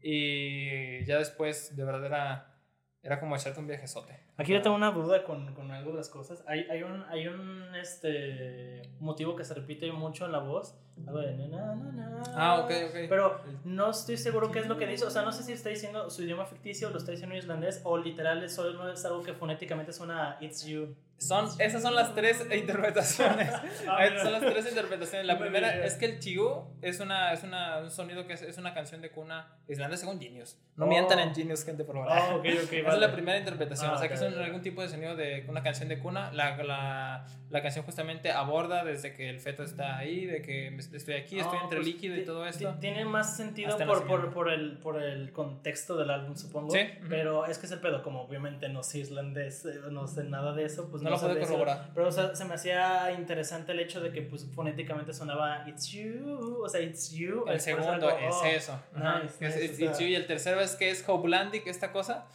Y ya después, de verdad, era, era como echarte un viajezote. Aquí yo tengo una duda con, con algo de las cosas. Hay, hay, un, hay un este, motivo que se repite mucho en la voz. Algo de na, na, na. Ah, ok, ok. Pero no estoy seguro qué es lo que dice. O sea, no sé si está diciendo su idioma ficticio, lo está diciendo en islandés, o literal es solo es algo que fonéticamente suena a It's You. Son, esas son las tres interpretaciones. Ah, son las tres interpretaciones. La primera es que el chigu es, una, es una, un sonido que es, es una canción de cuna islandesa según Genius. No Oh. mientan en Genius, gente, por favor. Ah, ok, ok, Esa vale. es la primera interpretación. Ah, o sea, que ok, es un- algún tipo de sonido de una canción de cuna. La, la, la canción justamente aborda desde que el feto está ahí, de que estoy aquí, estoy entre pues, líquido y todo esto. Tiene más sentido por, por, por, el, por el contexto del álbum, supongo. Sí. Pero es que es el pedo, como obviamente no sé islandés, eh, no sé nada de eso, pues No no, lo puedo eso. corroborar. Pero o sea, se me hacía interesante el hecho de que pues, fonéticamente sonaba It's You, o sea, It's You. El segundo algo, es oh, eso. Ajá. nice, Es- nice, es- sea. it's you. Y el tercero es que es Hopelandic, esta cosa.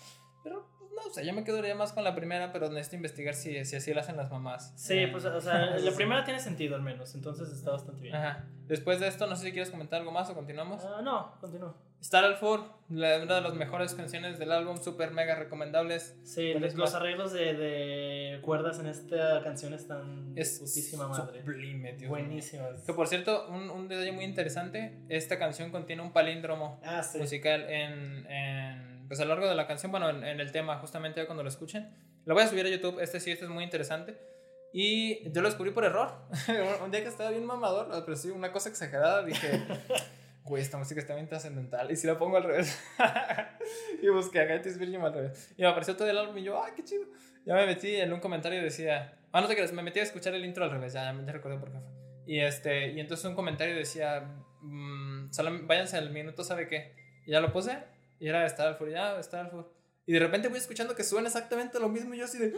Pero no, o sea, yo me quedaría más con la primera, pero necesito investigar si, si así lo hacen las mamás. Sí, Eh, pues o sea, la primera tiene sentido al menos, entonces está bastante bien. Ajá. Después de esto, no sé si quieres comentar algo más o continuamos. Ah, no, continúa. Star al Four, la- una de las mejores canciones del álbum, súper mega recomendables. Sí, ¿Cuál los, más? arreglos de, de cuerdas en esta canción están Es putísima madre. sublime, mío. Buenísimas. Que por cierto, un, un detalle muy interesante, esta canción contiene un palíndromo Ah, sí. musical en, en, pues a lo largo de la canción, bueno, en, en el tema, justamente cuando lo escuchen. Lo voy a subir a YouTube, este sí, este es muy interesante. Y yo lo descubrí por error. un día que estaba bien mamador, pero sí, una cosa exagerada, dije, güey, esta música está bien trascendental. Y si la pongo al revés. y busqué a Gatis Virgin al revés. Y me apareció todo el álbum y yo, ¡ay, qué chido! Ya me metí en un comentario y decía, ah, no te creas, me metí a escuchar el intro al revés, ya, ya recordé por qué fue. Y, este, y entonces un comentario decía, mm, solo váyanse al minuto, ¿sabe qué? Y ya lo puse, y era Star al Four, ya, Star al Four. Y de repente voy escuchando que suena exactamente lo mismo y yo así de...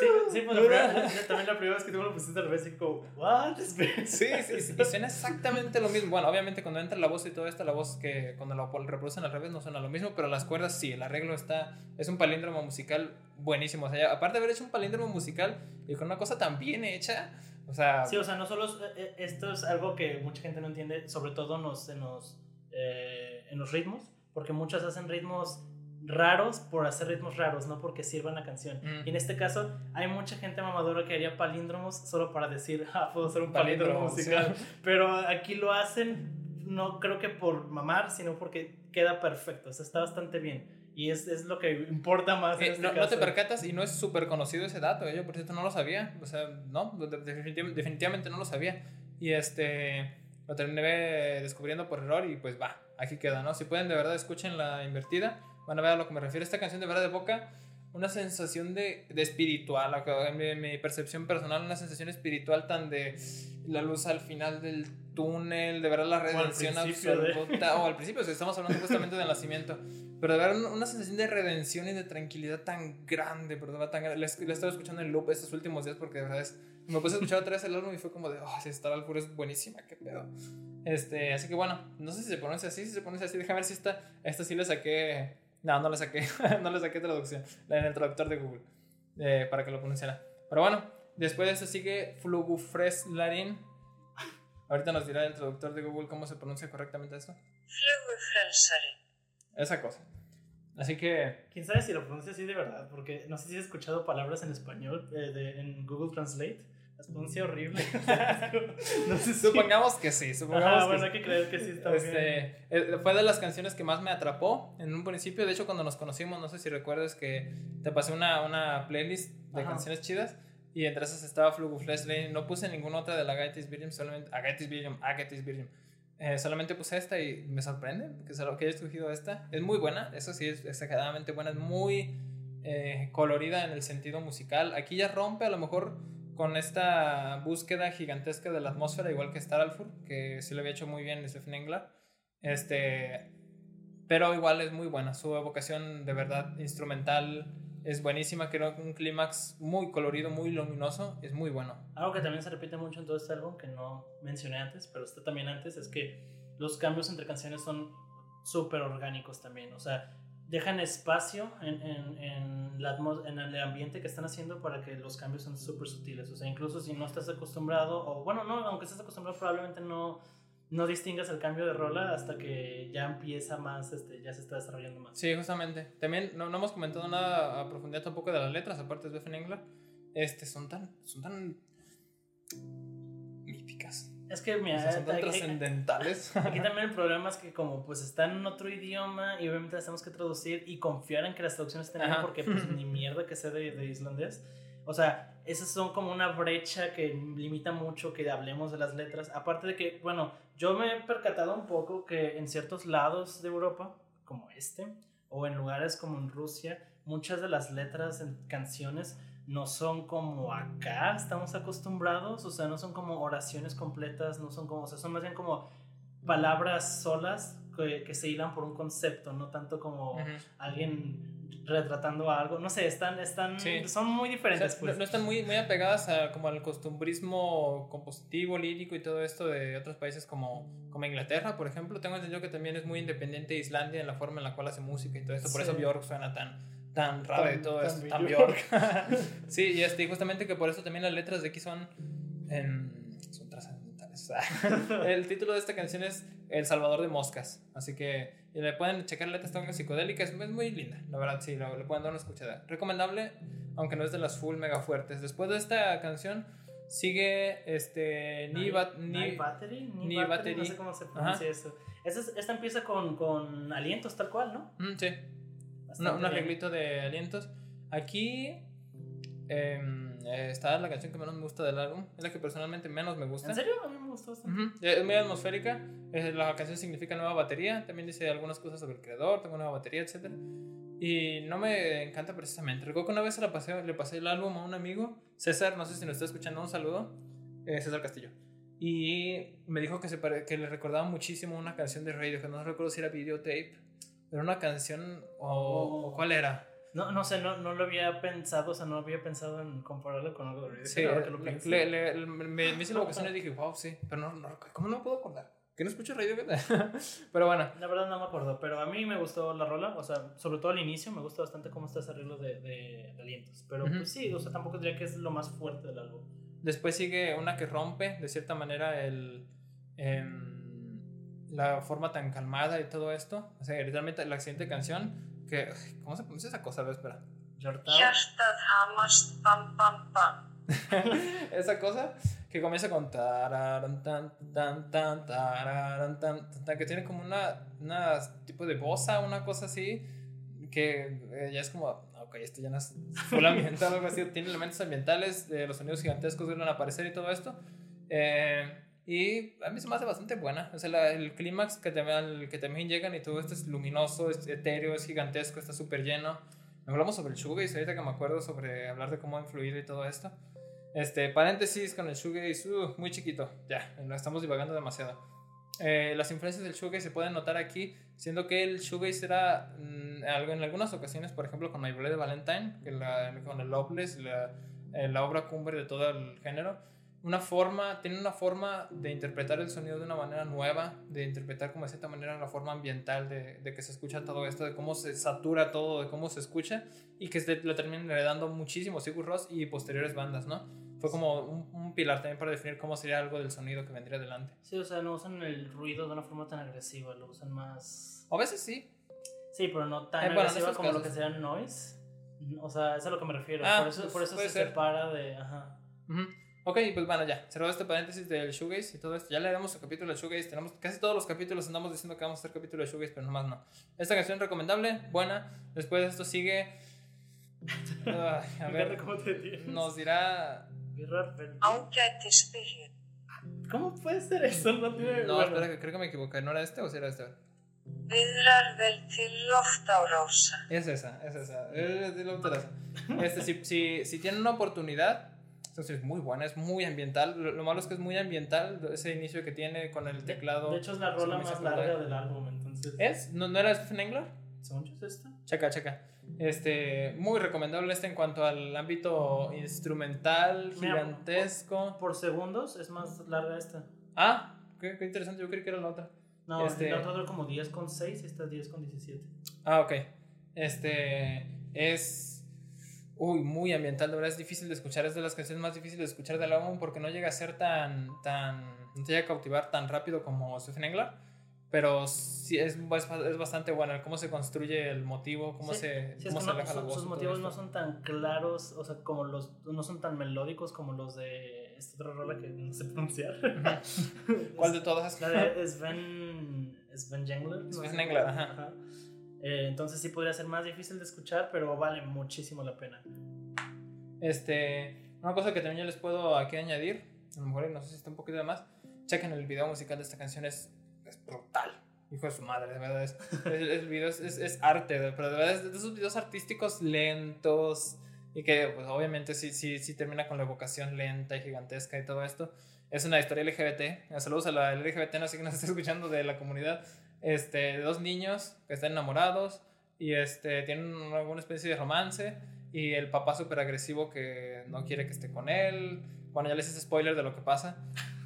Sí, sí, pues la primera- también la primera vez que tú me lo pusiste al revés, y como, ¿what? Sí, sí, sí, y suena exactamente lo mismo. Bueno, obviamente cuando entra la voz y todo esto, la voz que cuando la reproducen al revés no suena lo mismo, pero las cuerdas sí, el arreglo está, es un palíndromo musical buenísimo. O sea, ya, aparte de haber hecho un palíndromo musical y con una cosa tan bien hecha, o sea, Sí, o sea, no solo eh, eh, esto es algo que mucha gente no entiende, sobre todo en los, en los, eh, en los ritmos, porque muchos hacen ritmos raros por hacer ritmos raros, no porque sirvan la canción. Mm. Y en este caso, hay mucha gente mamadora que haría palíndromos solo para decir, ah, puedo hacer un palíndromo musical. Pero aquí lo hacen, no creo que por mamar, sino porque queda perfecto, o sea, está bastante bien. Y es, es lo que importa más. en Eh, este no, no te caso. percatas y no es súper conocido ese dato. eh, Yo, por cierto, no lo sabía. O sea, no, de- definitiv- definitivamente no lo sabía. Y este, lo terminé descubriendo por error y pues va, aquí queda, ¿no? Si pueden, de verdad, escuchen la invertida. Van a ver a lo que me refiero. Esta canción de verdad de boca, una sensación de, de espiritual. En mi, mi percepción personal, una sensación espiritual tan de la luz al final del túnel, de verdad la redención principio de- absoluta. O al principio, o sea, estamos hablando justamente del nacimiento. Pero de verdad una, sensación de redención y de tranquilidad tan grande, verdad tan grande. La, estado escuchando en loop estos últimos días porque de verdad es... Me puse a escuchar otra vez el álbum y fue como de, oh, si Star al Puro es buenísima, qué pedo. Este, así que bueno, no sé si se pronuncia así, si se pronuncia así, déjame ver si esta, esta sí le saqué, no, no le saqué, no le saqué traducción, la en el traductor de Google, eh, para que lo pronunciara. Pero bueno, después de esto sigue Flugufreslarin. Ahorita nos dirá el traductor de Google cómo se pronuncia correctamente esto. Esa cosa. Así que, ¿Quién sabe si lo pronuncia así de verdad? Porque no sé si has escuchado palabras en español eh, de- en Google Translate. Pronuncia horrible. no sé si... supongamos que sí, supongamos Ajá, que bueno, hay que creer que sí está bien. Este, eh, fue de las canciones que más me atrapó en un principio. De hecho, cuando nos conocimos, no sé si recuerdas que te pasé una, una playlist de Ajá. canciones chidas. Y entre esas estaba Fluguflesh Lane. No puse ninguna otra de la Agatis Virgin, solamente Agatis Virgin, Agatis Virgin. Eh, solamente puse esta y me sorprende que, que haya escogido esta. Es muy buena, eso sí, es exageradamente buena. Es muy eh, colorida en el sentido musical. Aquí ya rompe a lo mejor con esta búsqueda gigantesca de la atmósfera, igual que Star Alfur, que sí lo había hecho muy bien Stephen Engler. Este, pero igual es muy buena. Su evocación de verdad instrumental es buenísima. Creo un clímax muy colorido, muy luminoso, es muy bueno. Algo que también se repite mucho en todo este álbum, que no mencioné antes, pero está también antes, es que los cambios entre canciones son súper orgánicos también. O sea, dejan espacio en, en, en, la en, el ambiente que están haciendo para que los cambios sean súper sutiles. O sea, incluso si no estás acostumbrado, o bueno, no, aunque estés acostumbrado, probablemente no, no distingas el cambio de rola hasta que ya empieza más, este, ya se está desarrollando más. Sí, justamente. También no, no hemos comentado nada a profundidad tampoco de las letras, aparte de Beth Engler. Este, son tan, son tan. Es que, mira, son tan trascendentales. Aquí también el problema es que como pues están en otro idioma y obviamente las tenemos que traducir y confiar en que las traducciones estén bien porque pues ni mierda que sé de, de islandés. O sea, esas son como una brecha que limita mucho que hablemos de las letras. Aparte de que, bueno, yo me he percatado un poco que en ciertos lados de Europa, como este, o en lugares como en Rusia, muchas de las letras en canciones no son como acá estamos acostumbrados, o sea, no son como oraciones completas, no son como, o sea, son más bien como palabras solas que, que se hilan por un concepto, no tanto como alguien retratando algo, no sé, están, están, son muy diferentes. pues. no, están muy, muy apegadas a, como al costumbrismo compositivo, lírico y todo esto de otros países como, como Inglaterra, por ejemplo. Tengo entendido que también es muy independiente de Islandia en la forma en la cual hace música y todo esto, por eso Björk suena tan, tan raro y todo esto, tan Bjork. sí, y este, justamente que por eso también las letras de aquí son, son trascendentales. el título de esta canción es El Salvador de Moscas, así que le pueden checar letras tan psicodélicas, es muy linda, la verdad, sí, le pueden dar una escuchada. Recomendable, aunque no es de las full mega fuertes. Después de esta canción sigue este ni, ni, battery, ni, battery, no sé cómo se pronuncia eso. Esta, esta empieza con, con alientos tal cual, ¿no? Mm, sí un arreglito de alientos. Aquí em, está la canción que menos me gusta del álbum. Es la que personalmente menos me gusta. ¿En serio? A mí me gustó Es muy atmosférica. La canción significa nueva batería. También dice algunas cosas sobre el creador, tengo nueva batería, etc. Y no me encanta precisamente. Recuerdo que una vez la pasé, le pasé el álbum a un amigo, César, no sé si nos está escuchando, un saludo. Eh, César Castillo. Y me dijo que, se que le recordaba muchísimo una canción de radio, que no recuerdo si era videotape era una canción o, cuál era. No, no sé, no, no lo había pensado, o sea, no había pensado en compararlo con algo de Sí, que lo le, le, me, me hice la ocasión y dije, wow, sí, pero no, no, ¿cómo no me puedo acordar? Que no escucho radio, pero bueno. La verdad no me acuerdo, pero a mí me gustó la rola, o sea, sobre todo al inicio me gusta bastante cómo está ese arreglo de, de, alientos, pero pues sí, o sea, tampoco diría que es lo más fuerte del álbum. Después sigue una que rompe, de cierta manera, el... Eh, la forma tan calmada y todo esto. O sea, literalmente la siguiente canción, que. ¿Cómo se pronuncia esa cosa? A ver, espera. esa cosa que comienza con tan, tan, tan, tan, tan, que tiene como una, una tipo de bosa, una cosa así, que eh, ya es como, ok, esto ya no es full ambiental, algo así, tiene elementos ambientales, de los sonidos gigantescos que van a aparecer y todo esto. Eh, y a mí se me hace bastante buena. O sea, el clímax que, también, que también llegan y todo esto es luminoso, es etéreo, es gigantesco, está súper lleno. Hablamos sobre el shoegaze, ahorita que me acuerdo sobre hablar de cómo ha influido y todo esto. Este, paréntesis con el shoegaze, uh, muy chiquito, ya, no estamos divagando demasiado. Eh, las influencias del shoegaze se pueden notar aquí, siendo que el shoegaze era mm, algo en algunas ocasiones, por ejemplo con My de Valentine, que la, con el Loveless, la, eh, la obra cumbre de todo el género, una forma, tiene una forma de interpretar el sonido de una manera nueva, de interpretar como de cierta manera la forma ambiental de, de que se escucha todo esto, de cómo se satura todo, de cómo se escucha y que se lo terminan heredando muchísimo Sigur Ross y posteriores bandas, ¿no? Fue como un, un, pilar también para definir cómo sería algo del sonido que vendría adelante. Sí, o sea, no usan el ruido de una forma tan agresiva, lo usan más... A veces sí. Sí, pero no tan eh, agresiva como lo que sería noise. O sea, es a lo que me refiero. Ah, por eso, por pues eso se separa de... Ajá. Ok, pues bueno, ya, cerrado este paréntesis del shoegaze y todo esto. Ya le damos el capítulo de shoegaze. Tenemos casi todos los capítulos andamos diciendo que vamos a hacer capítulo de shoegaze, pero nomás no. Esta canción recomendable, buena. Después de esto sigue. a ver, ¿cómo te nos dirá. ¿Cómo puede ser eso? No, tiene... no espera, creo que me equivoqué. ¿No era este o si era este? Es esa, es esa. Este, si, si, si tienen una oportunidad entonces es muy buena, es muy ambiental. Lo, malo es que es muy ambiental ese inicio que tiene con el teclado. De, hecho es la rola más larga del álbum, entonces. ¿Es? ¿No, ¿no era Stephen Engler? ¿Según es esta? Checa, checa. Este, muy recomendable este en cuanto al ámbito instrumental, gigantesco. Por, segundos es más larga esta. Ah, qué, qué, interesante, yo creí que era la otra. No, Este- el otro dura como 10 con 6 y esta 10 con 17. Ah, ok. Este es. Uy, muy ambiental, de verdad es difícil de escuchar. Es de las canciones más difíciles de escuchar del álbum porque no llega a ser tan. tan no te llega a cautivar tan rápido como Stephen Engler. Pero sí es, es, es bastante buena. el Cómo se construye el motivo, cómo Sí, se, Sí, cómo se no- aleja la voz. sus motivos no son tan claros, o sea, como los, no son tan melódicos como los de esta otra rola que no sé pronunciar. ¿Cuál de todas? La de Sven, Sven Jengler. Sven Jengler, ajá. Eh, entonces sí podría ser más difícil de escuchar, pero vale muchísimo la pena. Este, una cosa que también yo les puedo aquí añadir, a lo mejor no sé si está un poquito de más, chequen el video musical de esta canción, es, es brutal. Hijo de su madre, de verdad. Es, el video es, es, es arte, pero de verdad es de esos videos artísticos lentos y que, pues, obviamente, sí, sí, sí termina con la evocación lenta y gigantesca y todo esto. Es una historia LGBT. Saludos a la LGBT, no sé que nos está escuchando de la comunidad. Este, dos niños que están enamorados y este, tienen alguna especie de romance y el papá súper agresivo que no quiere que esté con él. Bueno, ya les hice spoiler de lo que pasa,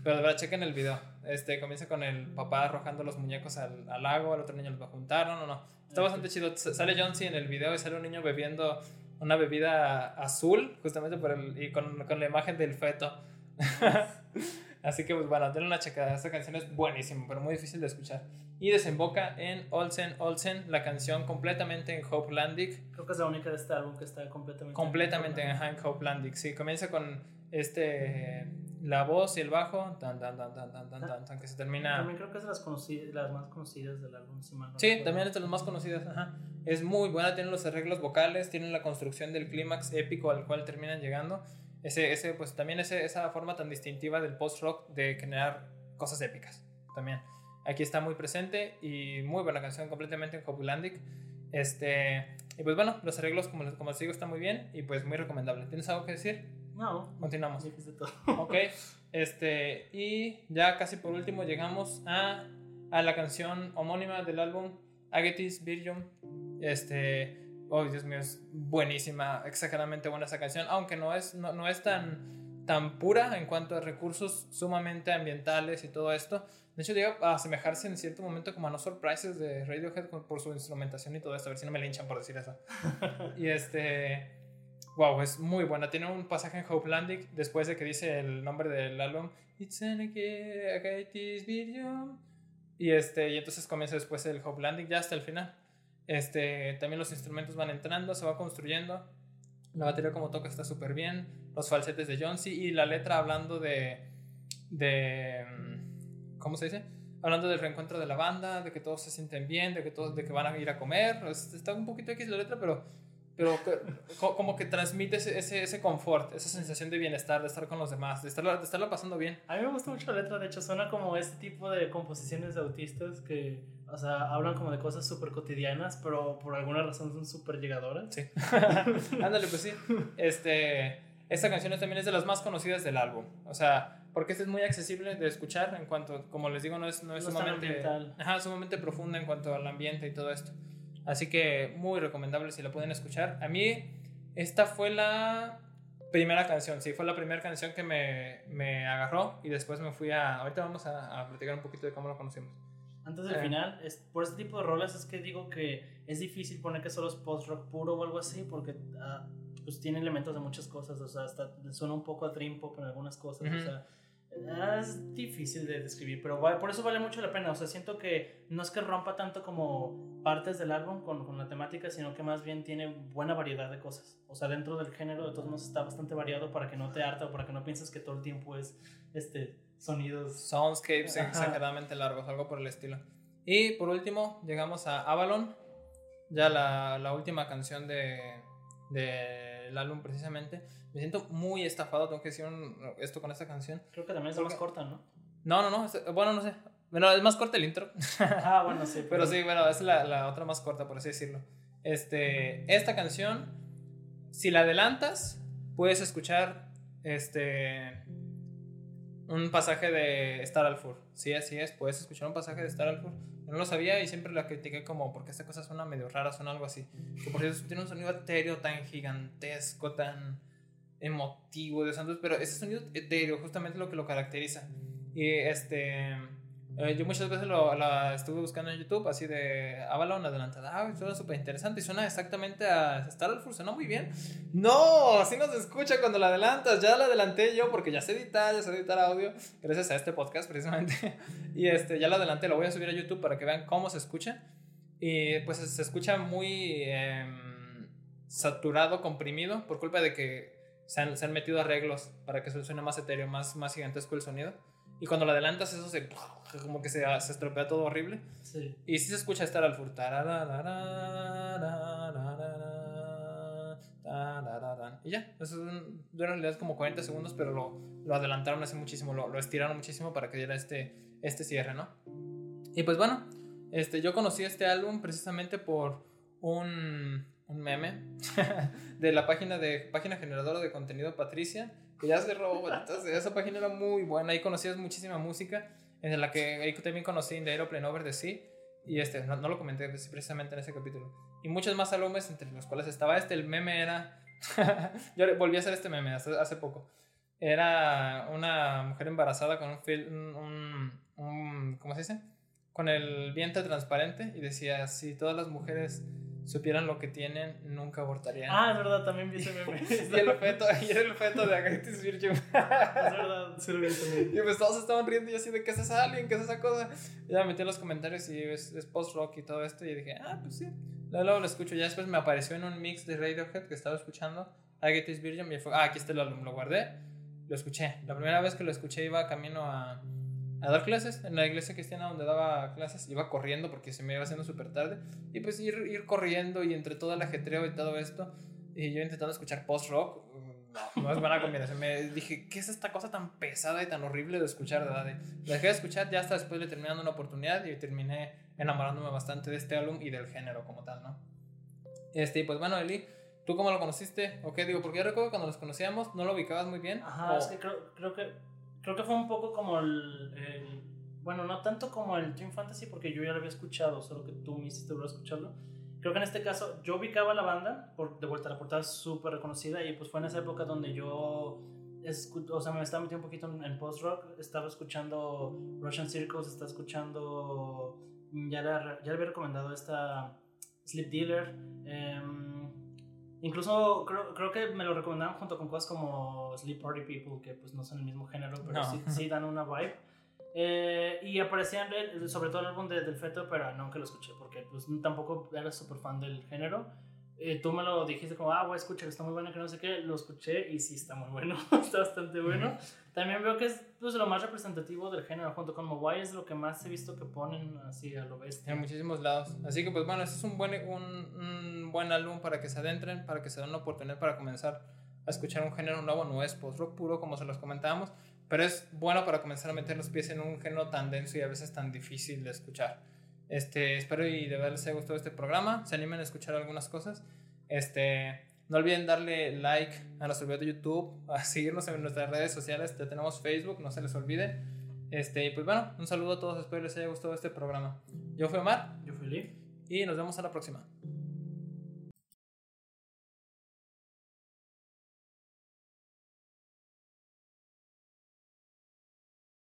pero de verdad chequen el video. Este, comienza con el papá arrojando los muñecos al, al lago, el otro niño los va a juntar, no, no, no. Está bastante chido. Sale John C. en el video y sale un niño bebiendo una bebida azul, justamente por el, y con, con la imagen del feto. Así que, pues bueno, denle una checada. Esta canción es buenísima, pero muy difícil de escuchar y desemboca en Olsen Olsen, la canción completamente en Hopelandic. Creo que es la única de este álbum que está completamente completamente en, en Hopelandic. Sí, comienza con este la voz y el bajo, tan tan tan tan tan tan tan, que se termina. También creo que es de las, conocidas, las más conocidas del álbum, si mal no Sí, recuerdo. también es de las más conocidas, ajá. Es muy buena, tiene los arreglos vocales, tiene la construcción del clímax épico al cual terminan llegando. Ese, ese pues también ese, esa forma tan distintiva del post rock de generar cosas épicas. También. Aquí está muy presente y muy buena canción, completamente en Hopelandic. Este, y pues bueno, los arreglos, como como les digo, están muy bien y pues muy recomendable. ¿Tienes algo que decir? No, Continuamos. dijiste todo. Ok, este, y ya casi por último llegamos a, a la canción homónima del álbum, Agatis Virgin. Este, oh Dios mío, es buenísima, exageradamente buena esa canción, aunque no es, no, no es tan, tan pura en cuanto a recursos sumamente ambientales y todo esto. De hecho, llega a asemejarse en cierto momento como a No Surprises de Radiohead por su instrumentación y todo esto. A ver si no me linchan por decir eso. y este. Wow, es muy buena. Tiene un pasaje en Hopelandic después de que dice el nombre del álbum. It's an. Y este, y entonces comienza después el Hopelandic ya hasta el final. Este, también los instrumentos van entrando, se va construyendo. La batería como toca está súper bien. Los falsetes de John C. Y la letra hablando de. de mm, ¿Cómo se dice? Hablando del reencuentro de la banda, de que todos se sienten bien, de que todos, de que van a ir a comer. Es- Está un poquito X la letra, pero, pero como que transmite ese, ese, ese confort, esa sensación de bienestar, de estar con los demás, de estarla, de estarla pasando bien. A mí me gusta mucho la letra, de hecho, suena como este tipo de composiciones de autistas que, o sea, hablan como de cosas súper cotidianas, pero por alguna razón son súper llegadoras. Sí. Ándale, pues sí. Este, esta canción también es de las más conocidas del álbum. O sea, porque esta es muy accesible de escuchar en cuanto, como les digo, no es, no es No sumamente, ajá, sumamente profunda en cuanto al ambiente y todo esto. Así que muy recomendable si la pueden escuchar. A mí, esta fue la primera canción, sí, fue la primera canción que me, me agarró y después me fui a... Ahorita vamos a, a platicar un poquito de cómo lo conocimos. Antes del Eh. final, es, por este tipo de rolas es que digo que es difícil poner que solo es post-rock puro o algo así, porque ah, pues tiene elementos de muchas cosas, o sea, hasta suena un poco a dream pop en algunas cosas, Ujú. o sea, ah, es difícil de describir, pero vale- por eso vale mucho la pena, o sea, siento que no es que rompa tanto como partes del álbum con, con la temática, sino que más bien tiene buena variedad de cosas, o sea, dentro del género de todos modos está bastante variado para que no te harta o para que no pienses que todo el tiempo es este sonidos Soundscapes Ajá. exageradamente largos, algo por el estilo. Y por último, llegamos a Avalon, ya la, la última canción de, del álbum precisamente. Me siento muy estafado, tengo que decir un- esto con esta canción. Creo que también es la más corta, ¿no? No, no, no, es- bueno, no sé. Bueno, es más corta el intro, ah, bueno, sí. pero sí, bueno, es la, la otra más corta, por así decirlo. Este, esta canción, si la adelantas, puedes escuchar este un pasaje de Star al Fur. Sí, así es, puedes escuchar un pasaje de Star al Fur. Yo no lo sabía y siempre la critiqué como porque esta cosa suena medio rara, suena algo así. Que por cierto tiene un sonido etéreo tan gigantesco, tan emotivo de Santos, pero ese sonido etéreo justamente lo que lo caracteriza. Y este Eh, yo muchas veces lo, la estuve buscando en YouTube, así de Avalon adelantada. Ah, suena súper interesante y suena exactamente a Starfall, suena muy bien. No, así no se escucha cuando la adelantas. Ya la adelanté yo porque ya sé editar, ya sé editar audio, gracias a este podcast precisamente. y este, ya la adelanté, lo voy a subir a YouTube para que vean cómo se escucha. Y pues se escucha muy em, saturado, comprimido, por culpa de que se han, se han, metido arreglos para que suene más etéreo, más, más gigantesco el sonido. Y cuando lo adelantas, eso se. como que se, se estropea todo horrible. Sí. Y sí se escucha estar al fur. Y ya, eso en realidad como 40 segundos, pero lo, lo adelantaron hace muchísimo, lo, lo, estiraron muchísimo para que diera este, este cierre, ¿no? Y pues bueno, este, yo conocí este álbum precisamente por un, un meme de la página de página generadora de contenido Patricia que ya cerró, entonces esa página era muy buena, ahí conocías muchísima música, en la que ahí también conocí In the Aeroplane Over the Sea, y este, no, no lo comenté precisamente en ese capítulo, y muchos más álbumes entre los cuales estaba este, el meme era, yo volví a hacer este meme hace, hace poco, era una mujer embarazada con un, fil, un, un, ¿cómo se dice? Con el vientre transparente, y decía, si todas las mujeres supieran lo que tienen, nunca abortarían. Ah, es verdad, también vi ese meme. y el feto, y el feto de Agatis Virgin. es verdad, sí lo vi también. Y pues todos estaban riendo y yo así de, ¿qué es esa alien? ¿Qué es esa cosa? Y ya me metí en los comentarios y es, es post-rock y todo esto y dije, ah, pues sí. Luego, luego lo escucho. Ya después me apareció en un mix de Radiohead que estaba escuchando, Agatis Virgin, y fue, ah, aquí está el álbum, lo guardé, lo escuché. La primera vez que lo escuché iba camino a a dar clases en la iglesia cristiana donde daba clases. Iba corriendo porque se me iba haciendo súper tarde. Y pues ir, ir corriendo y entre todo el ajetreo y todo esto. Y yo intentando escuchar post-rock. No, no es buena combinación. Me dije, ¿qué es esta cosa tan pesada y tan horrible de escuchar? De verdad? Lo dejé de escuchar, ya hasta después le terminé dando una oportunidad y terminé enamorándome bastante de este álbum y del género como tal, ¿no? Este, y pues bueno, Eli, ¿tú cómo lo conociste? ¿O qué digo? Porque yo recuerdo cuando nos conocíamos, no lo ubicabas muy bien. Ajá, o... es que creo, creo que creo que fue un poco como el, el, bueno, no tanto como el Dream Fantasy porque yo ya lo había escuchado, solo que tú me hiciste volver a escucharlo. Creo que en este caso yo ubicaba la banda, por, de vuelta a la portada súper reconocida y pues fue en esa época donde yo, o sea, me estaba metiendo un poquito en, en post-rock, estaba escuchando Russian Circles, estaba escuchando, ya le, ya le había recomendado esta Sleep Dealer, eh, Incluso creo, creo que me lo recomendaron junto con cosas como Sleep Party People, que pues no son el mismo género, pero no. sí, sí, dan una vibe. Eh, y aparecían sobre todo el álbum de, del feto, pero no que lo escuché, porque pues tampoco era súper fan del género. Eh, tú me lo dijiste como, ah, voy a escuchar, está muy bueno, que no sé qué, lo escuché y sí está muy bueno, está bastante bueno. También veo que es pues, lo más representativo del género, junto con Mowai es lo que más he visto que ponen así a lo bestia. En muchísimos lados. Así que pues bueno, este es un buen, un, un buen álbum para que se adentren, para que se den una oportunidad para comenzar a escuchar un género nuevo, no es post-rock puro como se los comentábamos, pero es bueno para comenzar a meter los pies en un género tan denso y a veces tan difícil de escuchar. Este, espero y de verdad les haya gustado este programa. Se animen a escuchar algunas cosas. Este, no olviden darle like a nuestro video de YouTube, a seguirnos en nuestras redes sociales. Ya tenemos Facebook, no se les olvide. Este, y pues bueno, un saludo a todos. Espero les haya gustado este programa. Yo fui Omar. Yo fui Lee. Y nos vemos a la próxima.